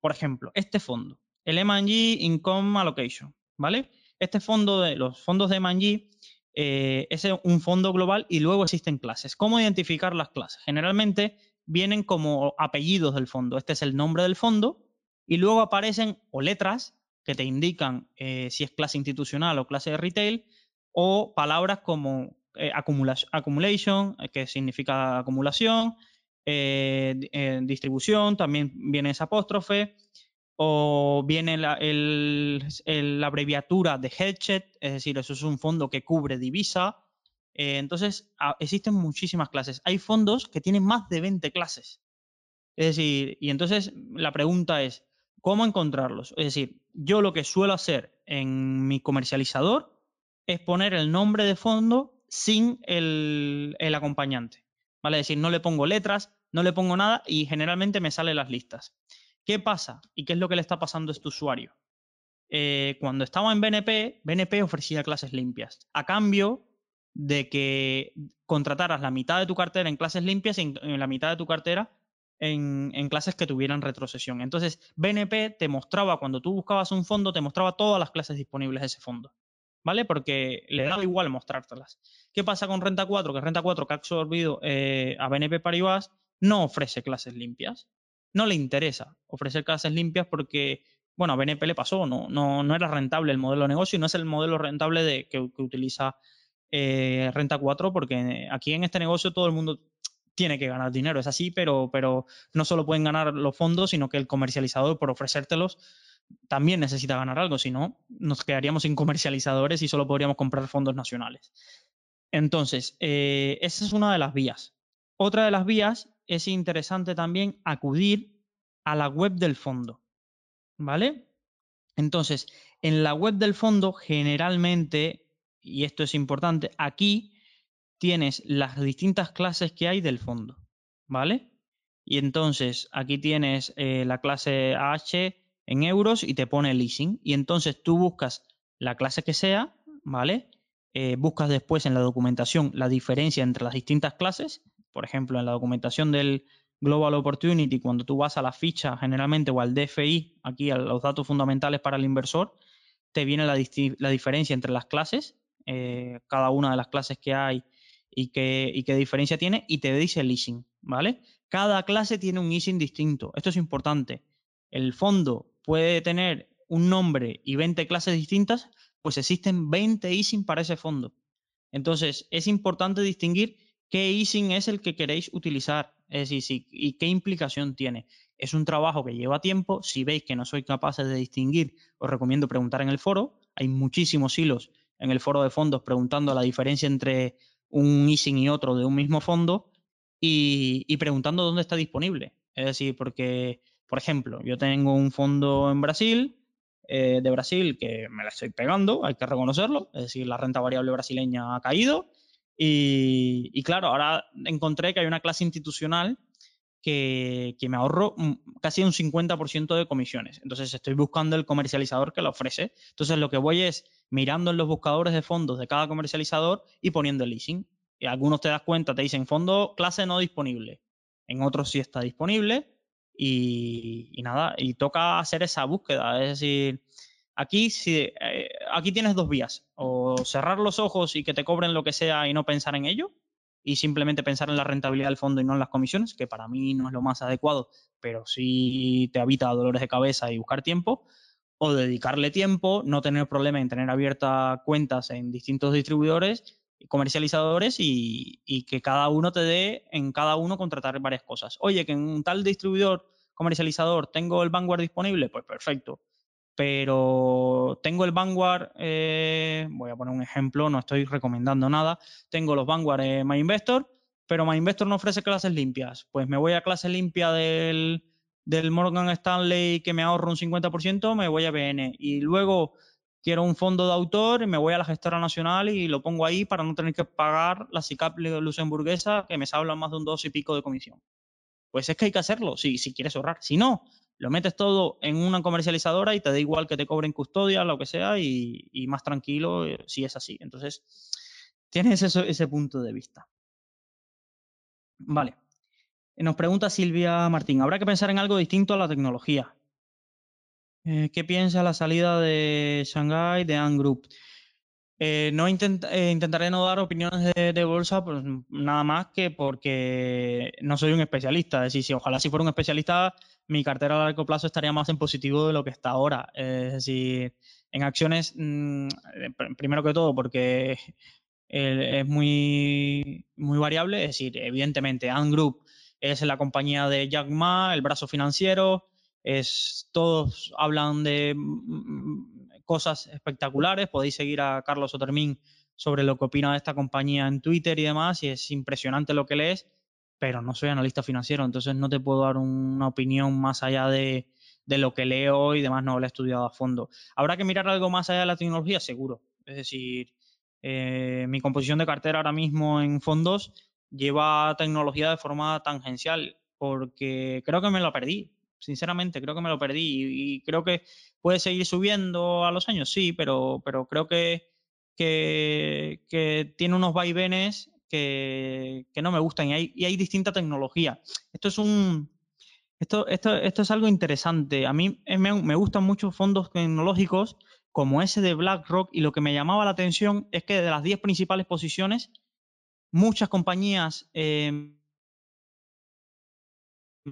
Por ejemplo, este fondo, el M&G Income Allocation, ¿vale? Este fondo de los fondos de M&G eh, es un fondo global y luego existen clases. ¿Cómo identificar las clases? Generalmente vienen como apellidos del fondo. Este es el nombre del fondo y luego aparecen o letras que te indican eh, si es clase institucional o clase de retail o palabras como eh, accumulation, que significa acumulación, distribución, también viene esa apóstrofe, o viene la, abreviatura de Hedged, es decir, eso es un fondo que cubre divisa. Eh, entonces, existen muchísimas clases. Hay fondos que tienen más de 20 clases. Es decir, y entonces la pregunta es, ¿cómo encontrarlos? Es decir, yo lo que suelo hacer en mi comercializador es poner el nombre de fondo sin el, acompañante. ¿Vale? Es decir, no le pongo letras, no le pongo nada y generalmente me salen las listas. ¿Qué pasa? ¿Y qué es lo que le está pasando a este usuario? Eh, cuando estaba en BNP, BNP ofrecía clases limpias. A cambio de que contrataras la mitad de tu cartera en clases limpias y en, la mitad de tu cartera en, clases que tuvieran retrocesión. Entonces, BNP te mostraba, cuando tú buscabas un fondo, te mostraba todas las clases disponibles de ese fondo. ¿Vale? Porque le daba igual mostrártelas. ¿Qué pasa con Renta 4? Que Renta 4, que ha absorbido eh, a BNP Paribas, no ofrece clases limpias no le interesa ofrecer clases limpias porque, bueno, a BNP le pasó, no, no, no era rentable el modelo de negocio y no es el modelo rentable de, que, utiliza eh, Renta 4 porque aquí en este negocio todo el mundo tiene que ganar dinero, es así, pero, pero no solo pueden ganar los fondos, sino que el comercializador por ofrecértelos también necesita ganar algo, si no, nos quedaríamos sin comercializadores y solo podríamos comprar fondos nacionales. Entonces, eh, esa es una de las vías. Otra de las vías es interesante también acudir a la web del fondo. ¿Vale? Entonces, en la web del fondo, generalmente, y esto es importante, aquí tienes las distintas clases que hay del fondo. ¿Vale? Y entonces aquí tienes eh, la clase H en euros y te pone leasing. Y entonces tú buscas la clase que sea, ¿vale? Eh, buscas después en la documentación la diferencia entre las distintas clases por ejemplo, en la documentación del, Global Opportunity, cuando tú vas a la ficha generalmente o al DFI, aquí a los datos fundamentales para el inversor, te viene la, diferencia entre las clases, eh, cada una de las clases que hay y qué, diferencia tiene, y te dice el leasing, ¿vale? Cada clase tiene un leasing distinto. Esto es importante. El fondo puede tener un nombre y 20 clases distintas, pues existen 20 easing para ese fondo. Entonces, es importante distinguir qué easing es el que queréis utilizar, es decir, y qué implicación tiene. Es un trabajo que lleva tiempo. Si veis que no sois capaces de distinguir, os recomiendo preguntar en el foro. Hay muchísimos hilos en el foro de fondos preguntando la diferencia entre un easing y otro de un mismo fondo y, preguntando dónde está disponible. Es decir, porque, por ejemplo, yo tengo un fondo en Brasil eh, de Brasil que me la estoy pegando, hay que reconocerlo, es decir, la renta variable brasileña ha caído y, claro, ahora encontré que hay una clase institucional que, me ahorro casi un 50% de comisiones. Entonces estoy buscando el comercializador que lo ofrece. Entonces lo que voy es mirando en los buscadores de fondos de cada comercializador y poniendo el leasing. Y algunos te das cuenta, te dicen fondo clase no disponible. En otros sí está disponible y, nada, y toca hacer esa búsqueda. Es decir, aquí, si, eh, aquí tienes dos vías, o cerrar los ojos y que te cobren lo que sea y no pensar en ello, y simplemente pensar en la rentabilidad del fondo y no en las comisiones, que para mí no es lo más adecuado, pero sí te evita dolores de cabeza y buscar tiempo, o dedicarle tiempo, no tener problema en tener abiertas cuentas en distintos distribuidores comercializadores y, que cada uno te dé en cada uno contratar varias cosas. Oye, que en un tal distribuidor comercializador tengo el Vanguard disponible, pues perfecto. Pero tengo el Vanguard, eh, voy a poner un ejemplo, no estoy recomendando nada. Tengo los Vanguard en MyInvestor, pero MyInvestor no ofrece clases limpias. Pues me voy a clase limpia del, del Morgan Stanley que me ahorro un 50%, me voy a BN. Y luego quiero un fondo de autor y me voy a la gestora nacional y lo pongo ahí para no tener que pagar la SICAP luxemburguesa que me habla más de un dos y pico de comisión. Pues es que hay que hacerlo si, si quieres ahorrar. Si no, lo metes todo en una comercializadora y te da igual que te cobren custodia, lo que sea, y, más tranquilo eh, si es así. Entonces, tienes ese punto de vista. Vale. Nos pregunta Silvia Martín, ¿habrá que pensar en algo distinto a la tecnología? Eh, ¿Qué piensa la salida de Shanghai de Ant Group? Eh, no eh, intentaré no dar opiniones de, bolsa, pues nada más que porque no soy un especialista. Es decir, si ojalá si fuera un especialista, mi cartera a largo plazo estaría más en positivo de lo que está ahora. Es decir, en acciones, mm, primero que todo, porque es muy, muy variable. Es decir, evidentemente, Ant Group es la compañía de Jack Ma, el brazo financiero es, todos hablan de mm, cosas espectaculares. Podéis seguir a Carlos Otermín sobre lo que opina de esta compañía en Twitter y demás, y es impresionante lo que lees, pero no soy analista financiero, entonces no te puedo dar una opinión más allá de, lo que leo y demás, no lo he estudiado a fondo. ¿Habrá que mirar algo más allá de la tecnología? Seguro. Es decir, eh, mi composición de cartera ahora mismo en fondos lleva tecnología de forma tangencial, porque creo que me la perdí sinceramente, creo que me lo perdí y, creo que puede seguir subiendo a los años, sí, pero, pero creo que, que, tiene unos vaivenes que, no me gustan y hay, y hay distinta tecnología. Esto es un... Esto, esto, esto es algo interesante. A mí me, me gustan muchos fondos tecnológicos como ese de BlackRock y lo que me llamaba la atención es que de las 10 principales posiciones, muchas compañías eh,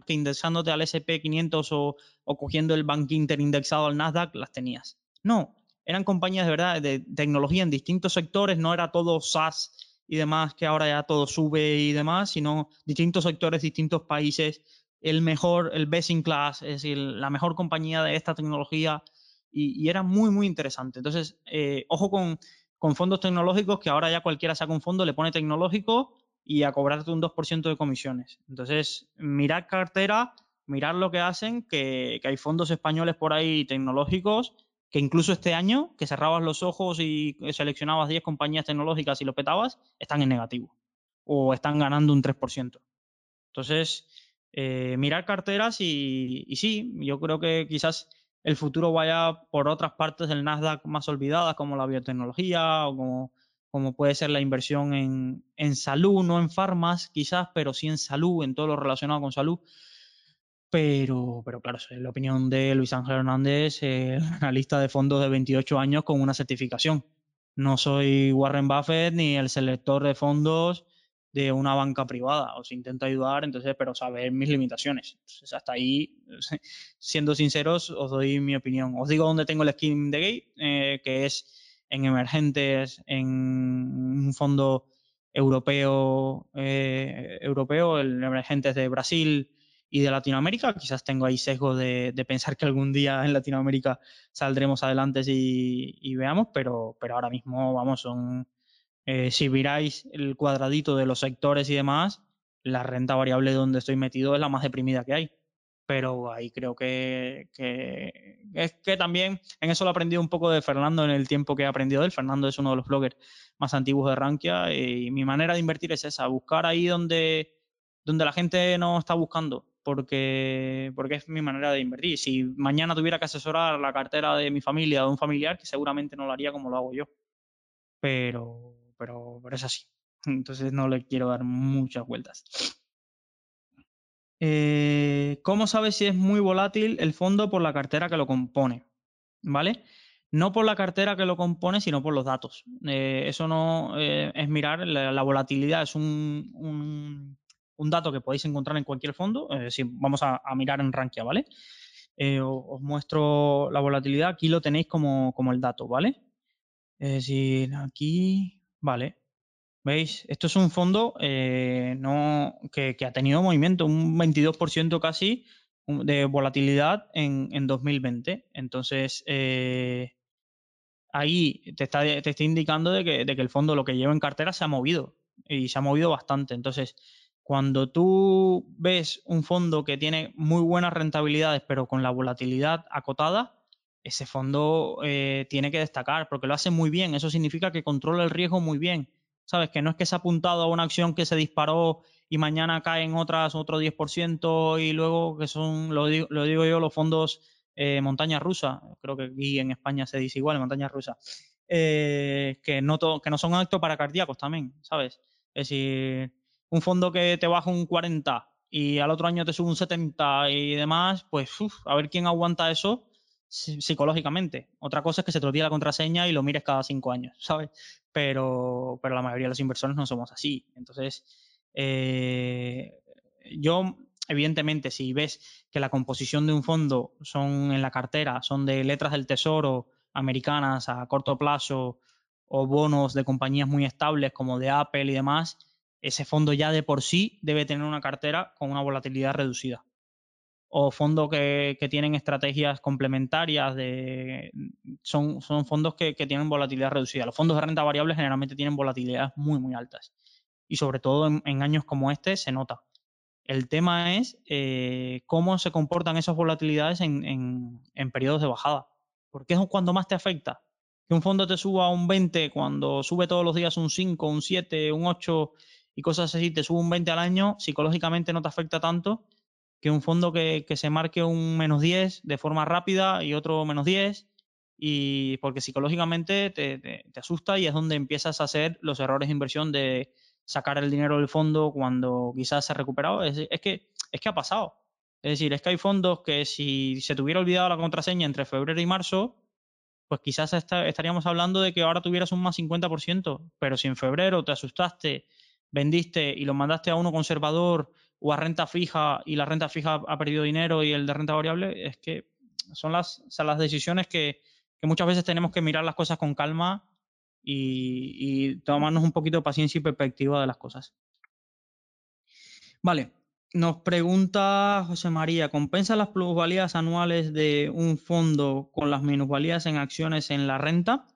que indexándote al SP500 o, cogiendo el Bank Inter indexado al Nasdaq, las tenías. No, eran compañías de verdad de tecnología en distintos sectores, no era todo SaaS y demás, que ahora ya todo sube y demás, sino distintos sectores, distintos países, el mejor, el best in class, es decir, la mejor compañía de esta tecnología y, era muy, muy interesante. Entonces, eh, ojo con, con fondos tecnológicos, que ahora ya cualquiera saca un fondo, le pone tecnológico y a cobrarte un 2% de comisiones. Entonces, mirar cartera, mirar lo que hacen, que, hay fondos españoles por ahí tecnológicos que incluso este año, que cerrabas los ojos y seleccionabas 10 compañías tecnológicas y lo petabas, están en negativo o están ganando un 3%. Entonces, eh, mirar carteras y, sí, yo creo que quizás el futuro vaya por otras partes del Nasdaq más olvidadas, como la biotecnología o como como puede ser la inversión en, en salud, no en farmas quizás, pero sí en salud, en todo lo relacionado con salud. Pero, pero claro, es la opinión de Luis Ángel Hernández, eh, (laughs) analista de fondos de 28 años con una certificación. No soy Warren Buffett ni el selector de fondos de una banca privada. Os intento ayudar, entonces, pero saber mis limitaciones. Hasta ahí, (laughs) siendo sinceros, os doy mi opinión. Os digo dónde tengo el skin de gate, eh, que es en emergentes, en un fondo europeo, eh, europeo, el emergentes de Brasil, y de Latinoamérica. Quizás tengo ahí sesgo de, pensar que algún día en Latinoamérica saldremos adelante y, veamos, pero, pero ahora mismo, vamos, son, eh, si miráis el cuadradito de los sectores y demás, la renta variable donde estoy metido es la más deprimida que hay. Pero ahí creo que, es que también en eso lo he aprendido un poco de Fernando en el tiempo que he aprendido de él. Fernando es uno de los bloggers más antiguos de Rankia y mi manera de invertir es esa, buscar ahí donde, donde la gente no está buscando porque, porque es mi manera de invertir. Si mañana tuviera que asesorar la cartera de mi familia o de un familiar, que seguramente no lo haría como lo hago yo. Pero, pero, pero es así. Entonces no le quiero dar muchas vueltas. Eh, ¿Cómo sabes si es muy volátil el fondo por la cartera que lo compone? ¿Vale? No por la cartera que lo compone, sino por los datos. Eh, eso no eh, es mirar, la, volatilidad es un un dato que podéis encontrar en cualquier fondo. Eh, si vamos a, mirar en Rankia, ¿vale? Eh, os, muestro la volatilidad. Aquí lo tenéis como, el dato, ¿vale? Es decir, aquí, vale. ¿Veis? Esto es un fondo eh, no, que, ha tenido movimiento, un 22% casi de volatilidad en, 2020. Entonces, ahí te está, te está indicando de que, de que, el fondo lo que lleva en cartera se ha movido y se ha movido bastante. Entonces, cuando tú ves un fondo que tiene muy buenas rentabilidades, pero con la volatilidad acotada, ese fondo eh, tiene que destacar porque lo hace muy bien. Eso significa que controla el riesgo muy bien. ¿Sabes? Que no es que se ha apuntado a una acción que se disparó y mañana cae en otras otro 10% y luego que son, lo digo, yo, los fondos eh, montaña rusa. Creo que aquí en España se dice igual, montaña rusa. Eh, que, no que no son actos para cardíacos también, ¿sabes? Es decir, un fondo que te baja un 40 y al otro año te sube un 70 y demás, pues a ver quién aguanta eso psicológicamente. Otra cosa es que se te olvide la contraseña y lo mires cada cinco años, (laughs) ¿sabes? Pero, pero la mayoría de los inversores no somos así. Entonces, eh, yo, evidentemente, si ves que la composición de un fondo son en la cartera, son de letras del tesoro americanas a corto plazo o bonos de compañías muy estables como de Apple y demás, ese fondo ya de por sí debe tener una cartera con una volatilidad reducida. O fondos que, tienen estrategias complementarias, de, son, son fondos que, tienen volatilidad reducida. Los fondos de renta variable generalmente tienen volatilidades muy, muy altas. Y sobre todo en, años como este se nota. El tema es eh, cómo se comportan esas volatilidades en, en periodos de bajada. Porque es cuando más te afecta. Que un fondo te suba un 20 cuando sube todos los días un 5, un 7, un 8 y cosas así, te sube un 20 al año, psicológicamente no te afecta tanto que un fondo que, se marque un menos 10 de forma rápida y otro menos 10, y porque psicológicamente te, asusta y es donde empiezas a hacer los errores de inversión de sacar el dinero del fondo cuando quizás se ha recuperado. Es, que, es que ha pasado. Es decir, es que hay fondos que si se te hubiera olvidado la contraseña entre febrero y marzo, pues quizás estaríamos hablando de que ahora tuvieras un más 50%, pero si en febrero te asustaste vendiste y lo mandaste a uno conservador o a renta fija y la renta fija ha perdido dinero y el de renta variable, es que son las, las decisiones que, muchas veces tenemos que mirar las cosas con calma y, tomarnos un poquito de paciencia y perspectiva de las cosas. Vale, nos pregunta José María, ¿compensa las plusvalías anuales de un fondo con las minusvalías en acciones en la renta?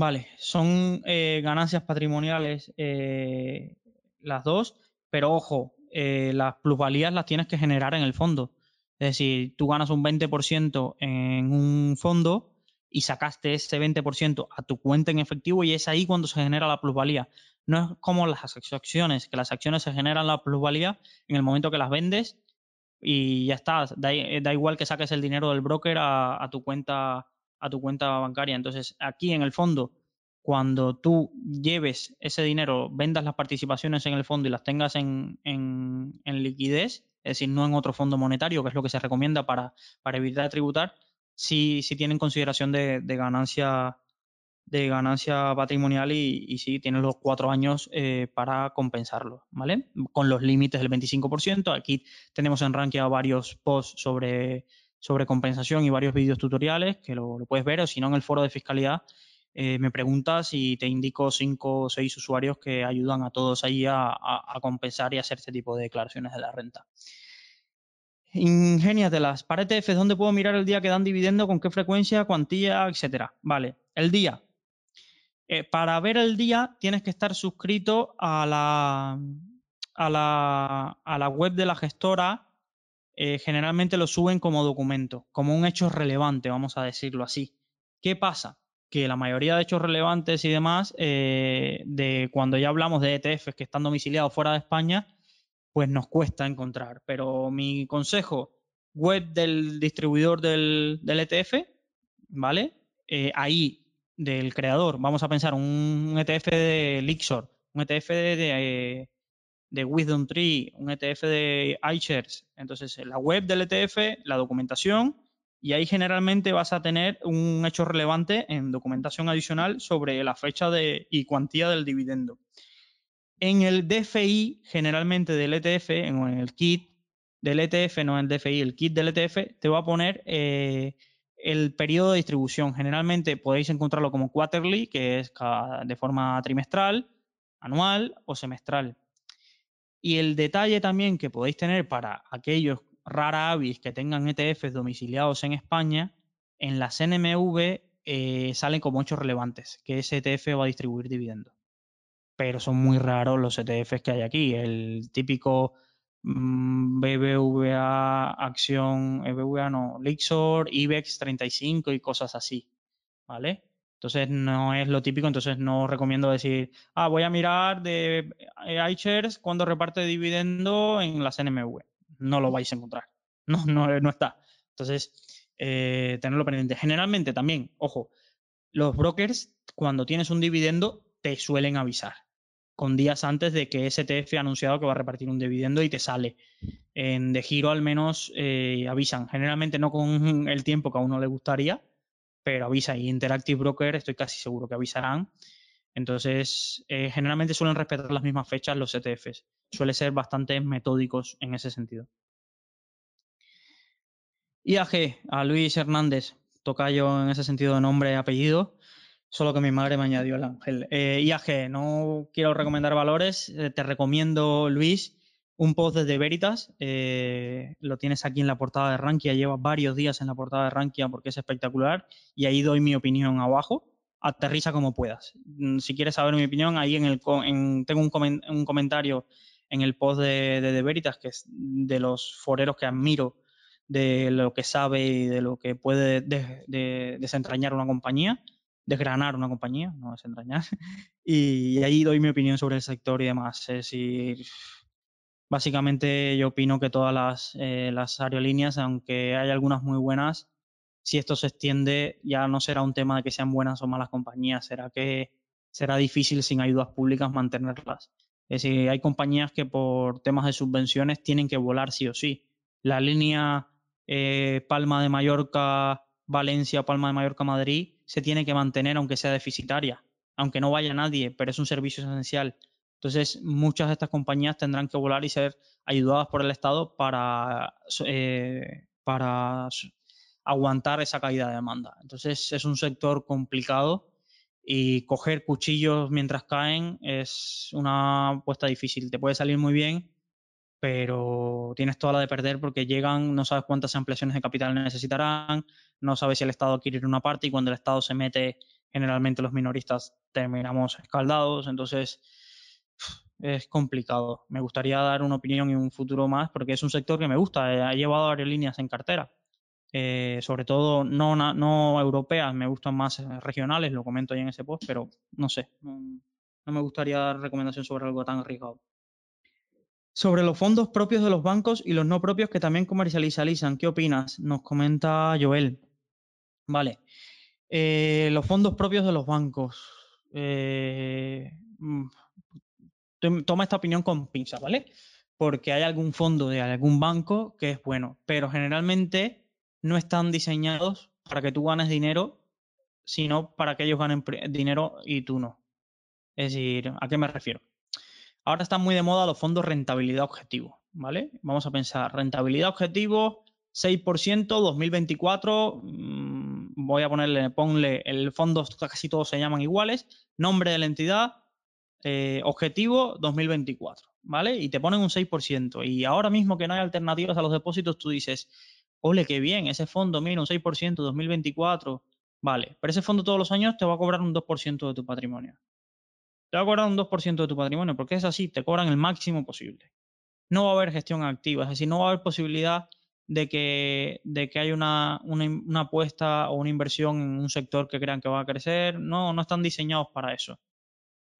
Vale, son eh, ganancias patrimoniales eh, las dos, pero ojo, eh, las plusvalías las tienes que generar en el fondo. Es decir, tú ganas un 20% en un fondo y sacaste ese 20% a tu cuenta en efectivo y es ahí cuando se genera la plusvalía. No es como las acciones, que las acciones se generan la plusvalía en el momento que las vendes y ya está. Da, igual que saques el dinero del broker a tu cuenta a tu cuenta bancaria. Entonces, aquí en el fondo, cuando tú lleves ese dinero, vendas las participaciones en el fondo y las tengas en, liquidez, es decir, no en otro fondo monetario, que es lo que se recomienda para, evitar tributar, si tienen consideración de, ganancia de ganancia patrimonial y, si tienes los cuatro años eh, para compensarlo, ¿vale? Con los límites del 25%. Aquí tenemos en Rankia varios posts sobre, sobre compensación y varios vídeos tutoriales que lo, lo, puedes ver, o si no, en el foro de fiscalidad eh, me preguntas y te indico cinco o seis usuarios que ayudan a todos ahí a, compensar y hacer este tipo de declaraciones de la renta. Ingéniatelas. Para ETFs, ¿dónde puedo mirar el día que dan dividendo? ¿Con qué frecuencia? ¿Cuantía? Etcétera. Vale. El día. Eh, para ver el día tienes que estar suscrito a la, a la, a la web de la gestora. Eh, generalmente lo suben como documento, como un hecho relevante, vamos a decirlo así. ¿Qué pasa? que la mayoría de hechos relevantes y demás, eh, de cuando ya hablamos de ETFs que están domiciliados fuera de España, pues nos cuesta encontrar. Pero mi consejo, web del distribuidor del, ETF, ¿vale? Eh, ahí, del creador, vamos a pensar un ETF de Lixor, un ETF de, Wisdom Tree, un ETF de iShares. Entonces, la web del ETF, la documentación y ahí generalmente vas a tener un hecho relevante en documentación adicional sobre la fecha de, y cuantía del dividendo. En el DFI, generalmente del ETF, en el kit del ETF, no en el DFI, el kit del ETF, te va a poner eh, el periodo de distribución. Generalmente podéis encontrarlo como quarterly, que es de forma trimestral, anual o semestral. Y el detalle también que podéis tener para aquellos rara avis que tengan ETFs domiciliados en España, en la CNMV eh, salen como hechos relevantes, que ese ETF va a distribuir dividendos. Pero son muy raros los ETFs que hay aquí. El típico mm, BBVA Acción, eh, BBVA no, Lixor, IBEX 35 y cosas así. ¿Vale? Entonces no es lo típico, entonces no recomiendo decir, ah, voy a mirar de eh, iShares cuando reparte dividendo en la CNMV no lo vais a encontrar. (laughs) No, no, no está. Entonces, eh, tenerlo pendiente. Generalmente también, ojo, los brokers, cuando tienes un dividendo, te suelen avisar con días antes de que STF ha anunciado que va a repartir un dividendo y te sale. En de giro al menos eh, avisan. Generalmente no con el tiempo que a uno le gustaría, pero avisa. Y Interactive Broker estoy casi seguro que avisarán. Entonces, eh, generalmente suelen respetar las mismas fechas los ETFs. Suele ser bastante metódicos en ese sentido. IAG, a Luis Hernández, tocayo en ese sentido de nombre y apellido, solo que mi madre me añadió el ángel. Eh, IAG, no quiero recomendar valores, eh, te recomiendo, Luis, un post desde Veritas, lo tienes aquí en la portada de Rankia, lleva varios días en la portada de Rankia porque es espectacular y ahí doy mi opinión abajo aterriza como puedas. Mm, si quieres saber mi opinión, ahí en el tengo un, comentario en el post de, de, Veritas, que es de los foreros que admiro de lo que sabe y de lo que puede desentrañar una compañía, desgranar una compañía, no desentrañar. (laughs) Y, ahí doy mi opinión sobre el sector y demás. Es básicamente yo opino que todas las, eh, las aerolíneas, aunque hay algunas muy buenas, si esto se extiende, ya no será un tema de que sean buenas o malas compañías, será que será difícil sin ayudas públicas mantenerlas. Es decir, hay compañías que por temas de subvenciones tienen que volar sí o sí. La línea eh, Palma de Mallorca, Valencia, Palma de Mallorca, Madrid se tiene que mantener aunque sea deficitaria, aunque no vaya nadie, pero es un servicio esencial. Entonces, muchas de estas compañías tendrán que volar y ser ayudadas por el Estado para, eh, para aguantar esa caída de demanda. Entonces es un sector complicado y coger cuchillos mientras caen es una apuesta difícil. Te puede salir muy bien, pero tienes toda la de perder porque llegan, no sabes cuántas ampliaciones de capital necesitarán, no sabes si el Estado quiere ir una parte y cuando el Estado se mete, generalmente los minoristas terminamos escaldados. Entonces es complicado. Me gustaría dar una opinión y un futuro más porque es un sector que me gusta. Ha llevado aerolíneas en cartera eh, sobre todo no, no europeas, me gustan más eh, regionales, lo comento ahí en ese post, pero no sé, no, me gustaría dar recomendación sobre algo tan arriesgado. Sobre los fondos propios de los bancos y los no propios que también comercializan, ¿qué opinas? Nos comenta Joel. Vale. Eh, los fondos propios de los bancos. eh, mm, toma esta opinión con pinzas, ¿vale? Porque hay algún fondo de algún banco que es bueno, pero generalmente no están diseñados para que tú ganes dinero, sino para que ellos ganen dinero y tú no. Es decir, ¿a qué me refiero? Ahora están muy de moda los fondos rentabilidad objetivo, ¿vale? Vamos a pensar, rentabilidad objetivo, 6%, 2024, mmm, voy a ponerle, ponle, el fondo, casi todos se llaman iguales, nombre de la entidad, eh, objetivo 2024, ¿vale? Y te ponen un 6%. Y ahora mismo que no hay alternativas a los depósitos, tú dices, ole, qué bien, ese fondo, mira, un 6% 2024, vale, pero ese fondo todos los años te va a cobrar un 2% de tu patrimonio. Te va a cobrar un 2% de tu patrimonio, porque es así, te cobran el máximo posible. No va a haber gestión activa, es decir, no va a haber posibilidad de que, de que haya una, una, apuesta o una inversión en un sector que crean que va a crecer. No, no están diseñados para eso.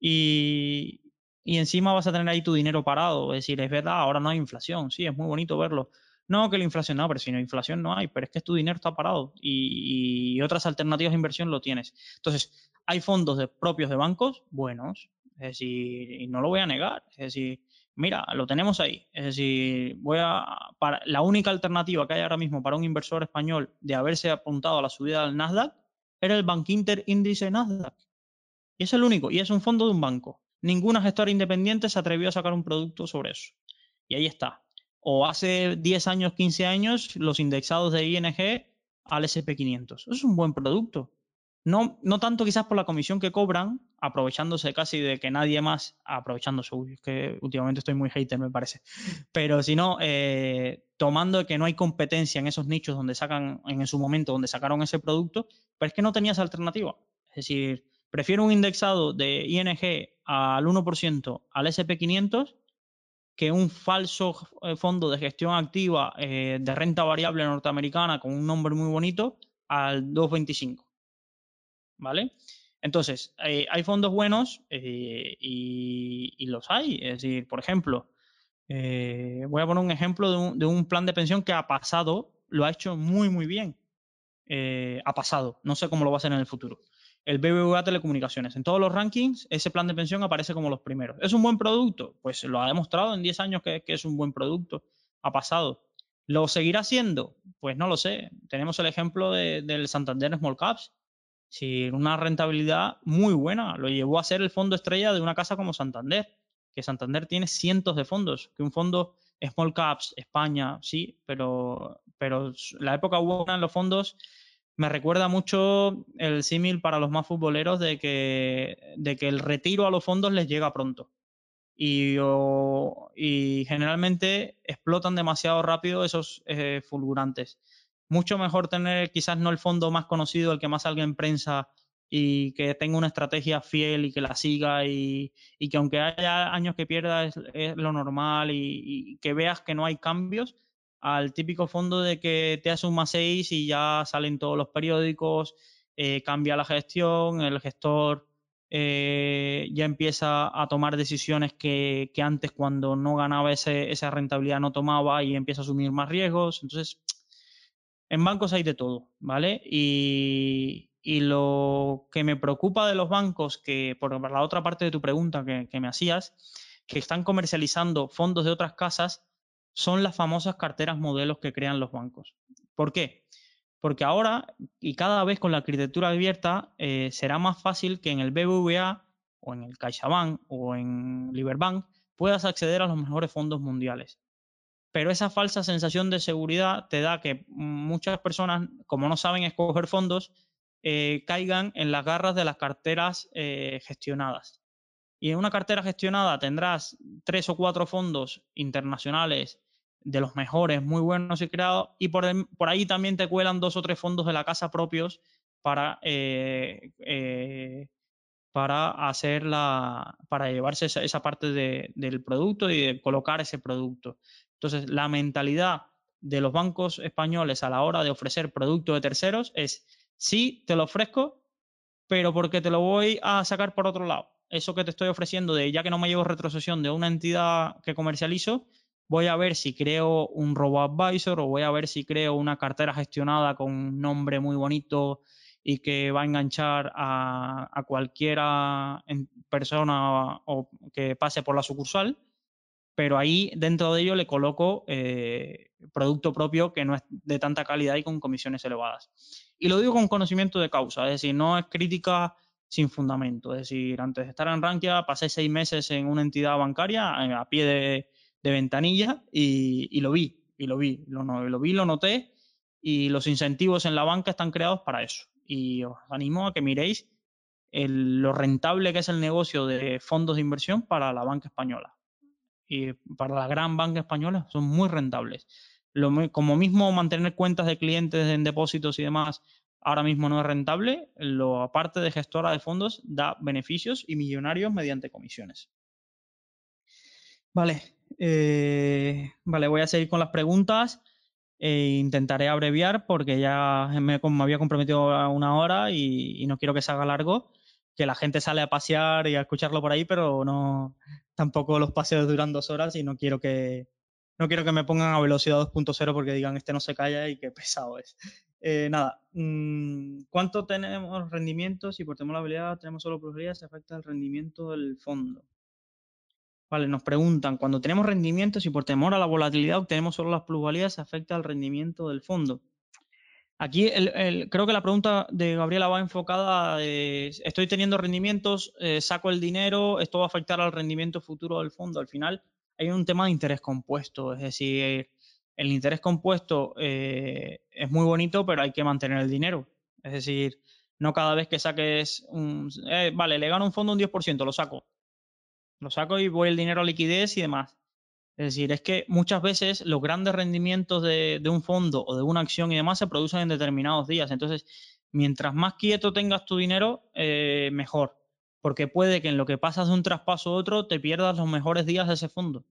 Y, y encima vas a tener ahí tu dinero parado. Es decir, es verdad, ahora no hay inflación. Sí, es muy bonito verlo. No, que la inflación no, pero si no inflación no hay, pero es que tu dinero está parado y, otras alternativas de inversión lo tienes. Entonces, hay fondos de, propios de bancos buenos, es decir, y no lo voy a negar, es decir, mira, lo tenemos ahí. Es decir, voy a, para, la única alternativa que hay ahora mismo para un inversor español de haberse apuntado a la subida del Nasdaq era el Bank Inter Índice Nasdaq. Y es el único, y es un fondo de un banco. Ninguna gestora independiente se atrevió a sacar un producto sobre eso. Y ahí está o hace 10 años, 15 años, los indexados de ING al SP500. Eso es un buen producto. No, no tanto quizás por la comisión que cobran, aprovechándose casi de que nadie más, aprovechándose, uy, es que últimamente estoy muy hater, me parece, pero sino eh, tomando que no hay competencia en esos nichos donde sacan, en su momento, donde sacaron ese producto, pero es que no tenías alternativa. Es decir, prefiero un indexado de ING al 1% al SP500 que un falso eh, fondo de gestión activa eh, de renta variable norteamericana con un nombre muy bonito al 225. ¿Vale? Entonces, eh, hay fondos buenos y, los hay. Es decir, por ejemplo, voy a poner un ejemplo de un, de un, plan de pensión que ha pasado, lo ha hecho muy, muy bien. ha pasado. No sé cómo lo va a hacer en el futuro el BBVA Telecomunicaciones. En todos los rankings, ese plan de pensión aparece como los primeros. ¿Es un buen producto? Pues lo ha demostrado en 10 años que, es un buen producto. Ha pasado. ¿Lo seguirá siendo? Pues no lo sé. Tenemos el ejemplo del Santander Small Caps. Sí, una rentabilidad muy buena. Lo llevó a ser el fondo estrella de una casa como Santander. Que Santander tiene cientos de fondos. Que un fondo Small Caps, España, sí, pero, pero la época buena en los fondos me recuerda mucho el símil para los más futboleros de que, de que el retiro a los fondos les llega pronto. Y, y generalmente explotan demasiado rápido esos eh, fulgurantes. Mucho mejor tener quizás no el fondo más conocido, el que más alguien prensa y que tenga una estrategia fiel y que la siga y, y que aunque haya años que pierda es, lo normal y, y, que veas que no hay cambios, al típico fondo de que te hace un más 6 y ya salen todos los periódicos, eh, cambia la gestión, el gestor eh, ya empieza a tomar decisiones que, antes cuando no ganaba esa rentabilidad no tomaba y empieza a asumir más riesgos. Entonces, en bancos hay de todo, ¿vale? Y, lo que me preocupa de los bancos, que por la otra parte de tu pregunta que, que me hacías, que están comercializando fondos de otras casas son las famosas carteras modelos que crean los bancos. ¿Por qué? Porque ahora y cada vez con la arquitectura abierta eh, será más fácil que en el BBVA o en el CaixaBank o en Liberbank puedas acceder a los mejores fondos mundiales. Pero esa falsa sensación de seguridad te da que muchas personas, como no saben escoger fondos, eh, caigan en las garras de las carteras eh, gestionadas. Y en una cartera gestionada tendrás tres o cuatro fondos internacionales de los mejores, muy buenos y creados, y por, por ahí también te cuelan dos o tres fondos de la casa propios para, eh, eh, para hacer la, para llevarse esa, parte del producto y de colocar ese producto. Entonces, la mentalidad de los bancos españoles a la hora de ofrecer productos de terceros es, sí, te lo ofrezco, pero porque te lo voy a sacar por otro lado. Eso que te estoy ofreciendo de ya que no me llevo retrocesión de una entidad que comercializo, voy a ver si creo un robo advisor o voy a ver si creo una cartera gestionada con un nombre muy bonito y que va a enganchar a, a cualquiera persona o, que pase por la sucursal, pero ahí dentro de ello le coloco eh, producto propio que no es de tanta calidad y con comisiones elevadas. Y lo digo con conocimiento de causa, es decir, no es crítica sin fundamento. Es decir, antes de estar en Rankia pasé seis meses en una entidad bancaria eh, a pie de, ventanilla y, lo vi, y lo vi, lo, lo vi, lo noté y los incentivos en la banca están creados para eso. Y os animo a que miréis lo rentable que es el negocio de fondos de inversión para la banca española. Y para la gran banca española son muy rentables. como mismo mantener cuentas de clientes en depósitos y demás ahora mismo no es rentable, lo aparte de gestora de fondos da beneficios y millonarios mediante comisiones. Vale, eh, vale, voy a seguir con las preguntas e intentaré abreviar porque ya me, había comprometido a una hora y, no quiero que se haga largo, que la gente sale a pasear y a escucharlo por ahí, pero no tampoco los paseos duran dos horas y no quiero que no quiero que me pongan a velocidad 2.0 porque digan este no se calla y qué (laughs) pesado es. Eh, nada, mm, ¿cuánto tenemos rendimientos? y por temor a la habilidad tenemos solo probabilidades, se afecta el rendimiento del fondo. Vale, nos preguntan, cuando tenemos rendimientos y por temor a la volatilidad obtenemos solo las plusvalías, afecta el rendimiento del fondo? Aquí creo que la pregunta de Gabriela va enfocada, estoy teniendo rendimientos, eh, saco el dinero, esto va a afectar al rendimiento futuro del fondo. Al final hay un tema de interés compuesto, es decir, el interés compuesto eh, es muy bonito, pero hay que mantener el dinero. Es decir, no cada vez que saques un... Eh, vale, le gano un fondo un 10%, lo saco lo saco y voy el dinero a liquidez y demás. Es decir, es que muchas veces los grandes rendimientos de, un fondo o de una acción y demás se producen en determinados días. Entonces, mientras más quieto tengas tu dinero, eh, mejor. Porque puede que en lo que pasas de un traspaso a otro te pierdas los mejores días de ese fondo.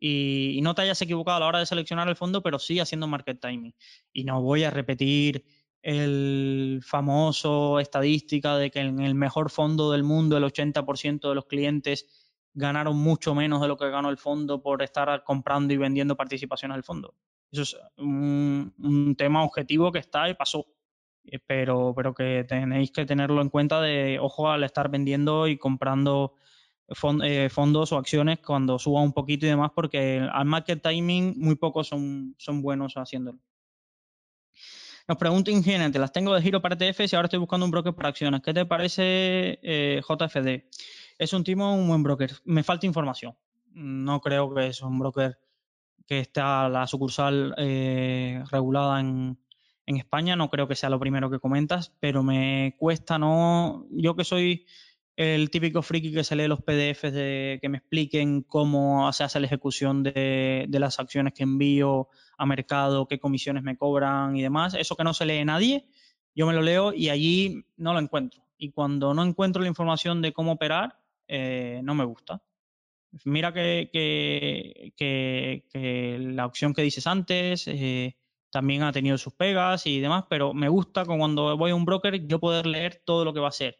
Y, y, no te hayas equivocado a la hora de seleccionar el fondo, pero sí haciendo market timing. Y no voy a repetir el famoso estadística de que en el mejor fondo del mundo el 80% de los clientes ganaron mucho menos de lo que ganó el fondo por estar comprando y vendiendo participaciones del fondo. Eso es un, tema objetivo que está y pasó, eh, pero, pero que tenéis que tenerlo en cuenta de, ojo, al estar vendiendo y comprando eh, fondos o acciones cuando suba un poquito y demás, porque al market timing muy pocos son, son buenos haciéndolo. Nos pregunta Ingenente, las tengo de giro para ETFs y ahora estoy buscando un broker para acciones. ¿Qué te parece eh, JFD? Es un timo, un buen broker. Me falta información. No creo que es un broker que está la sucursal eh, regulada en, en España. No creo que sea lo primero que comentas, pero me cuesta no. Yo que soy el típico friki que se lee los PDFs de que me expliquen cómo se hace la ejecución de, de, las acciones que envío a mercado, qué comisiones me cobran y demás. Eso que no se lee nadie, yo me lo leo y allí no lo encuentro. Y cuando no encuentro la información de cómo operar, eh, no me gusta. Mira que, que, la opción que dices antes eh, también ha tenido sus pegas y demás, pero me gusta cuando voy a un broker yo poder leer todo lo que va a hacer.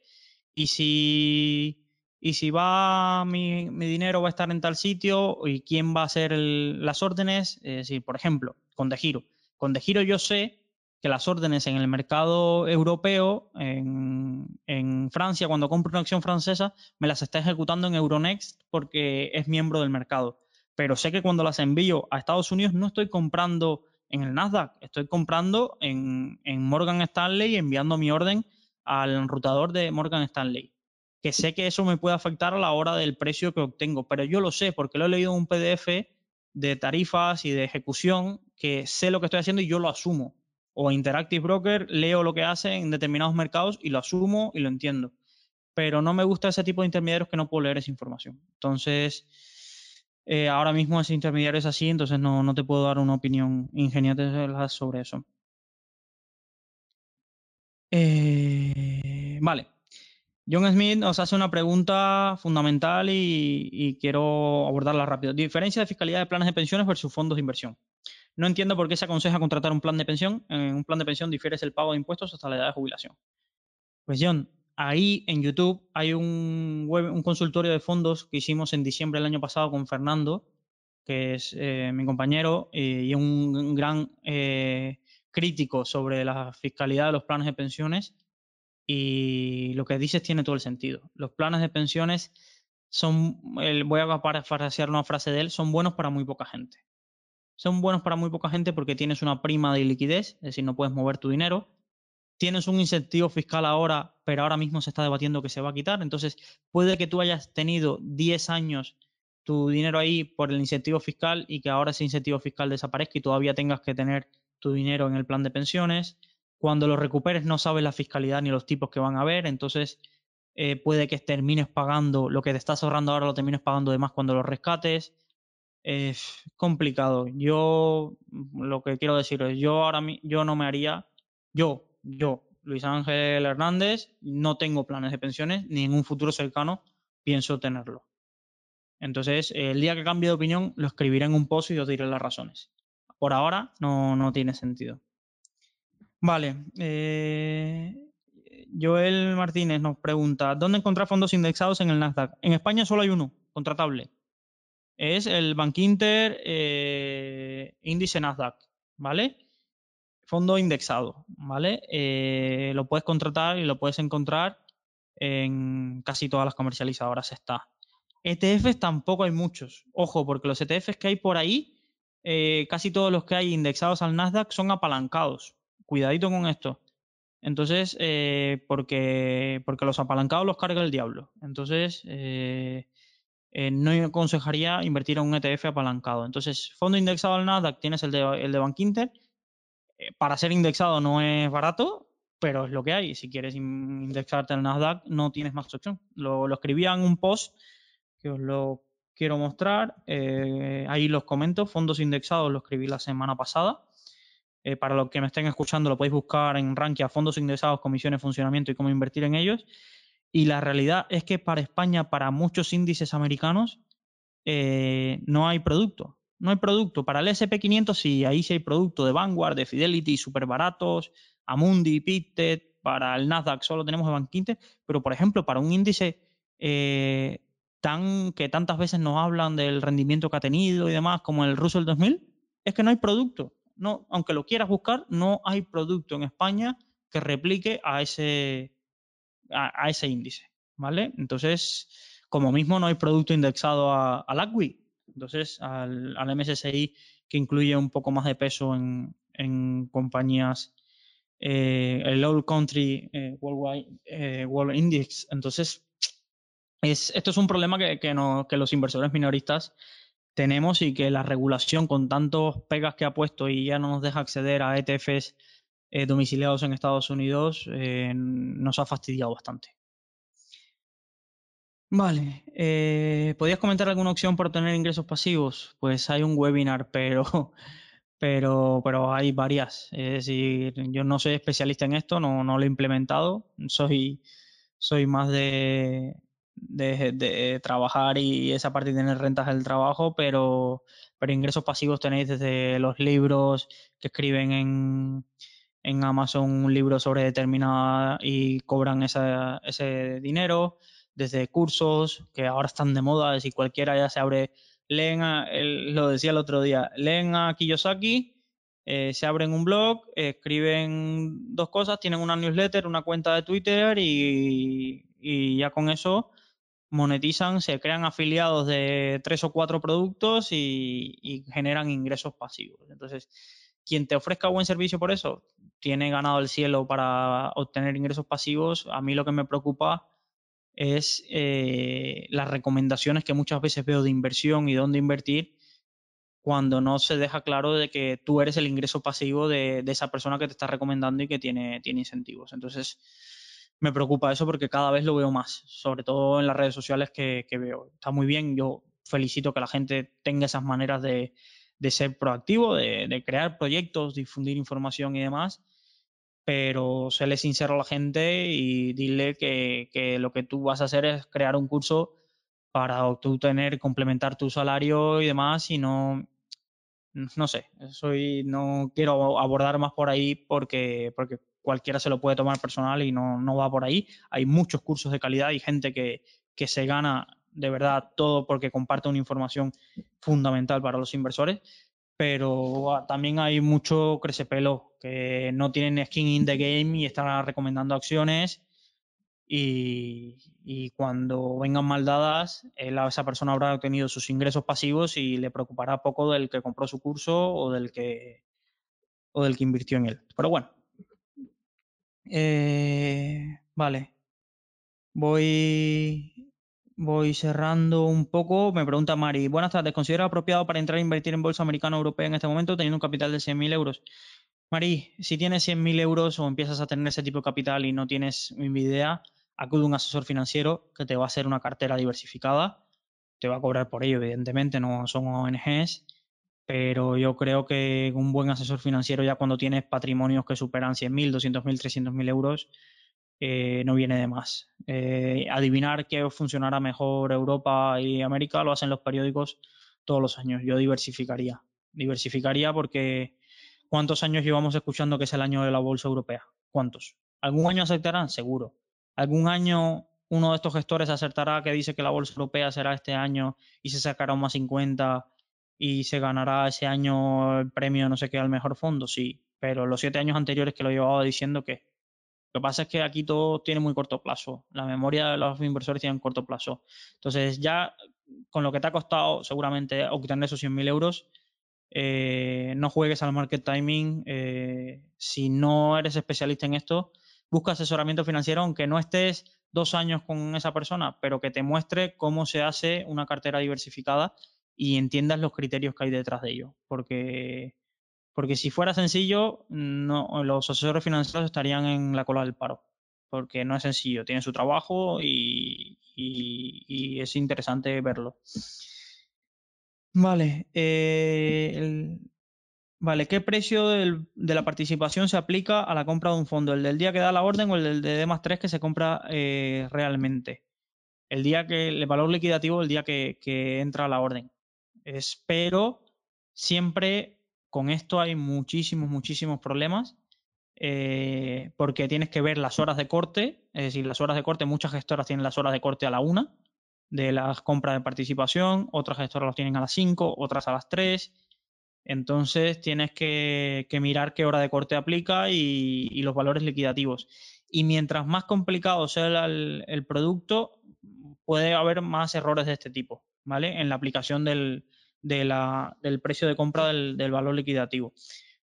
Y si, y si va mi, mi dinero va a estar en tal sitio y quién va a hacer las órdenes, es por ejemplo, con De Giro. Con De Giro yo sé que las órdenes en el mercado europeo, en, Francia, cuando compro una acción francesa, me las está ejecutando en Euronext porque es miembro del mercado. Pero sé que cuando las envío a Estados Unidos no estoy comprando en el Nasdaq, estoy comprando en, en Morgan Stanley y enviando mi orden al enrutador de Morgan Stanley. Que sé que eso me puede afectar a la hora del precio que obtengo, pero yo lo sé porque lo he leído en un PDF de tarifas y de ejecución que sé lo que estoy haciendo y yo lo asumo o Interactive Broker, leo lo que hace en determinados mercados y lo asumo y lo entiendo. Pero no me gusta ese tipo de intermediarios que no puedo leer esa información. Entonces, eh, ahora mismo ese intermediario es así, entonces no, te puedo dar una opinión ingeniera sobre eso. Eh, vale. John Smith nos hace una pregunta fundamental y, y, quiero abordarla rápido. Diferencia de fiscalidad de planes de pensiones versus fondos de inversión. No entiendo por qué se aconseja contratar un plan de pensión. En un plan de pensión difieres el pago de impuestos hasta la edad de jubilación. Pues John, ahí en YouTube hay un, consultorio de fondos que hicimos en diciembre del año pasado con Fernando, que es eh, mi compañero y un, gran eh, crítico sobre la fiscalidad de los planes de pensiones. Y lo que dices tiene todo el sentido. Los planes de pensiones son, voy a parafrasear una frase de él, son buenos para muy poca gente. Son buenos para muy poca gente porque tienes una prima de liquidez, es decir, no puedes mover tu dinero. Tienes un incentivo fiscal ahora, pero ahora mismo se está debatiendo que se va a quitar. Entonces, puede que tú hayas tenido 10 años tu dinero ahí por el incentivo fiscal y que ahora ese incentivo fiscal desaparezca y todavía tengas que tener tu dinero en el plan de pensiones. Cuando lo recuperes no sabes la fiscalidad ni los tipos que van a haber, entonces eh, puede que termines pagando lo que te estás ahorrando ahora, lo termines pagando de más cuando lo rescates. Es complicado. Yo lo que quiero decir es, yo ahora yo no me haría, yo, yo, Luis Ángel Hernández, no tengo planes de pensiones, ni en un futuro cercano pienso tenerlo. Entonces, el día que cambie de opinión, lo escribiré en un post y os diré las razones. Por ahora no, no tiene sentido. Vale. Eh, Joel Martínez nos pregunta, ¿dónde encontrar fondos indexados en el Nasdaq? En España solo hay uno, contratable. Es el Bankinter eh, índice Nasdaq, ¿vale? Fondo indexado, ¿vale? Eh, lo puedes contratar y lo puedes encontrar en casi todas las comercializadoras está. ETFs tampoco hay muchos. Ojo, porque los ETFs que hay por ahí, eh, casi todos los que hay indexados al Nasdaq son apalancados. Cuidadito con esto. Entonces, porque, porque los apalancados los carga el diablo. Entonces, eh, eh, no aconsejaría invertir en un ETF apalancado. Entonces, fondo indexado al Nasdaq tienes el de, el de Bankinter. para ser indexado no es barato, pero es lo que hay. Si quieres indexarte al Nasdaq, no tienes más opción. Lo, lo escribía en un post que os lo quiero mostrar. ahí los comento. Fondos indexados lo escribí la semana pasada. Eh, para los que me estén escuchando, lo podéis buscar en Rankia, fondos ingresados, comisiones, funcionamiento y cómo invertir en ellos. Y la realidad es que para España, para muchos índices americanos, eh, no hay producto. No hay producto. Para el SP500 sí, ahí sí hay producto de Vanguard, de Fidelity, súper baratos, Amundi, Pitted. Para el Nasdaq solo tenemos de Bankinter. Pero, por ejemplo, para un índice eh, tan, que tantas veces nos hablan del rendimiento que ha tenido y demás, como el Russell 2000, es que no hay producto no, aunque lo quieras buscar, no hay producto en España que replique a ese, a, ese índice, ¿vale? Entonces, como mismo no hay producto indexado a, al ACWI, entonces al, al, MSCI que incluye un poco más de peso en, compañías, eh, el All Country eh, Worldwide eh, World Index. Entonces, es, esto es un problema que, que los inversores minoristas tenemos y que la regulación con tantos pegas que ha puesto y ya no nos deja acceder a ETFs eh, domiciliados en Estados Unidos eh, nos ha fastidiado bastante. Vale, eh, ¿podrías comentar alguna opción para obtener ingresos pasivos? Pues hay un webinar, pero, (laughs) pero, pero hay varias. Es decir, yo no soy especialista en esto, no, lo he implementado. Soy, soy más de, de, trabajar y esa parte de tener rentas del trabajo, pero, pero ingresos pasivos tenéis desde los libros que escriben en, en Amazon un libro sobre determinada y cobran ese dinero, desde cursos que ahora están de moda, si cualquiera ya se abre, leen, lo decía el otro día, leen a Kiyosaki, eh, se abren un blog, escriben dos cosas, tienen una newsletter, una cuenta de Twitter y, y ya con eso monetizan, se crean afiliados de tres o cuatro productos y, generan ingresos pasivos. Entonces, quien te ofrezca buen servicio por eso, tiene ganado el cielo para obtener ingresos pasivos. A mí lo que me preocupa es eh, las recomendaciones que muchas veces veo de inversión y dónde invertir cuando no se deja claro de que tú eres el ingreso pasivo de, de esa persona que te está recomendando y que tiene, tiene incentivos. Entonces, me preocupa eso porque cada vez lo veo más, sobre todo en las redes sociales que, veo. Está muy bien, yo felicito que la gente tenga esas maneras de, ser proactivo, de, crear proyectos, difundir información y demás, pero séle sincero a la gente y dile que, lo que tú vas a hacer es crear un curso para tú tener, complementar tu salario y demás y no, no sé, soy, no quiero abordar más por ahí porque, porque cualquiera se lo puede tomar personal y no, no va por ahí. Hay muchos cursos de calidad y gente que, que se gana de verdad todo porque comparte una información fundamental para los inversores, pero ah, también hay mucho crecepelo que no tienen skin in the game y están recomendando acciones y, cuando vengan mal dadas, esa persona habrá obtenido sus ingresos pasivos y le preocupará poco del que compró su curso o del que, o del que invirtió en él. Pero bueno. Eh, vale. Voy, voy cerrando un poco. Me pregunta Mari. Buenas tardes. ¿Considera apropiado para entrar a invertir en bolsa americana o europea en este momento teniendo un capital de 100.000 euros? Mari, si tienes 100.000 euros o empiezas a tener ese tipo de capital y no tienes mi idea, acude a un asesor financiero que te va a hacer una cartera diversificada. Te va a cobrar por ello, evidentemente, no son ONGs, pero yo creo que un buen asesor financiero, ya cuando tienes patrimonios que superan 100.000, 200.000, 300.000 euros, eh, no viene de más. Eh, adivinar qué funcionará mejor Europa y América lo hacen los periódicos todos los años. Yo diversificaría. Diversificaría porque ¿cuántos años llevamos escuchando que es el año de la bolsa europea? ¿Cuántos? ¿Algún año aceptarán? Seguro algún año uno de estos gestores acertará que dice que la bolsa europea será este año y se sacará un más 50 y se ganará ese año el premio no sé qué al mejor fondo, sí, pero los siete años anteriores que lo llevaba diciendo que lo que pasa es que aquí todo tiene muy corto plazo, la memoria de los inversores tiene corto plazo. Entonces ya con lo que te ha costado seguramente obtener esos 100.000 euros, eh, no juegues al market timing. Eh, si no eres especialista en esto, busca asesoramiento financiero, aunque no estés dos años con esa persona, pero que te muestre cómo se hace una cartera diversificada y entiendas los criterios que hay detrás de ello. Porque, porque si fuera sencillo, los asesores financieros estarían en la cola del paro. Porque no es sencillo, tiene su trabajo y, es interesante verlo. Vale. Eh, Vale, ¿qué precio de la participación se aplica a la compra de un fondo? ¿El del día que da la orden o el del de D más 3 que se compra eh, realmente? El día que, el valor liquidativo, el día que, entra la orden. Espero, siempre con esto hay muchísimos, muchísimos problemas. Eh, porque tienes que ver las horas de corte, es decir, las horas de corte, muchas gestoras tienen las horas de corte a la una de las compras de participación, otras gestoras los tienen a las 5, otras a las 3 entonces tienes que, mirar qué hora de corte aplica y, los valores liquidativos. Y mientras más complicado sea el, producto, puede haber más errores de este tipo, ¿vale? En la aplicación del, precio de compra del, valor liquidativo.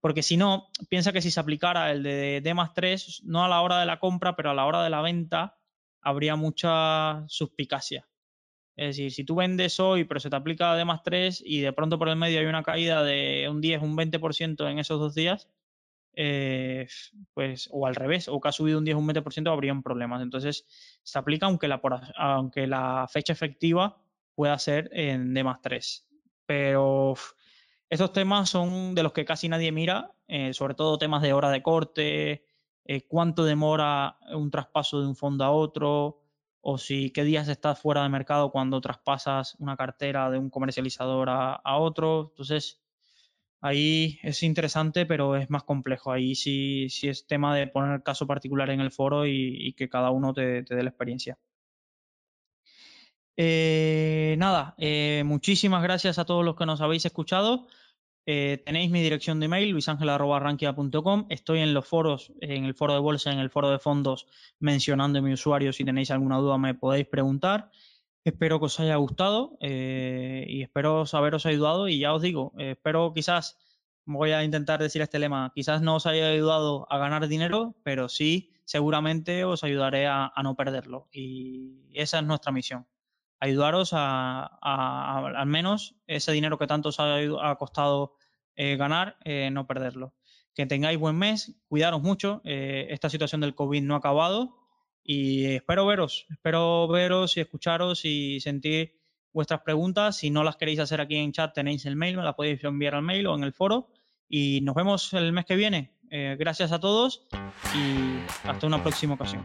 Porque si no, piensa que si se aplicara el de D más 3, no a la hora de la compra, pero a la hora de la venta, habría mucha suspicacia. Es decir, si tú vendes hoy, pero se te aplica de más 3 y de pronto por el medio hay una caída de un 10, un 20% en esos dos días, eh, pues, o al revés, o que ha subido un 10, un 20%, habrían problemas. Entonces, se aplica aunque la, aunque la fecha efectiva pueda ser en D más 3. Pero estos temas son de los que casi nadie mira, eh, sobre todo temas de hora de corte, eh, cuánto demora un traspaso de un fondo a otro, o si qué días estás fuera de mercado cuando traspasas una cartera de un comercializador a, otro. Entonces, ahí es interesante, pero es más complejo. Ahí sí, sí es tema de poner caso particular en el foro y, que cada uno te, dé la experiencia. Eh, nada, eh, muchísimas gracias a todos los que nos habéis escuchado. Eh, tenéis mi dirección de email, luisangel.rankia.com. Estoy en los foros, en el foro de bolsa, en el foro de fondos, mencionando mi usuario. Si tenéis alguna duda, me podéis preguntar. Espero que os haya gustado y espero haberos ayudado. Y ya os digo, espero quizás, voy a intentar decir este lema, quizás no os haya ayudado a ganar dinero, pero sí, seguramente os ayudaré a no perderlo. Y esa es nuestra misión ayudaros a, al menos ese dinero que tanto os ha, costado eh, ganar, eh, no perderlo. Que tengáis buen mes, cuidaros mucho, eh, esta situación del COVID no ha acabado y espero veros, espero veros y escucharos y sentir vuestras preguntas. Si no las queréis hacer aquí en chat, tenéis el mail, me las podéis enviar al mail o en el foro y nos vemos el mes que viene. gracias a todos y hasta una próxima ocasión.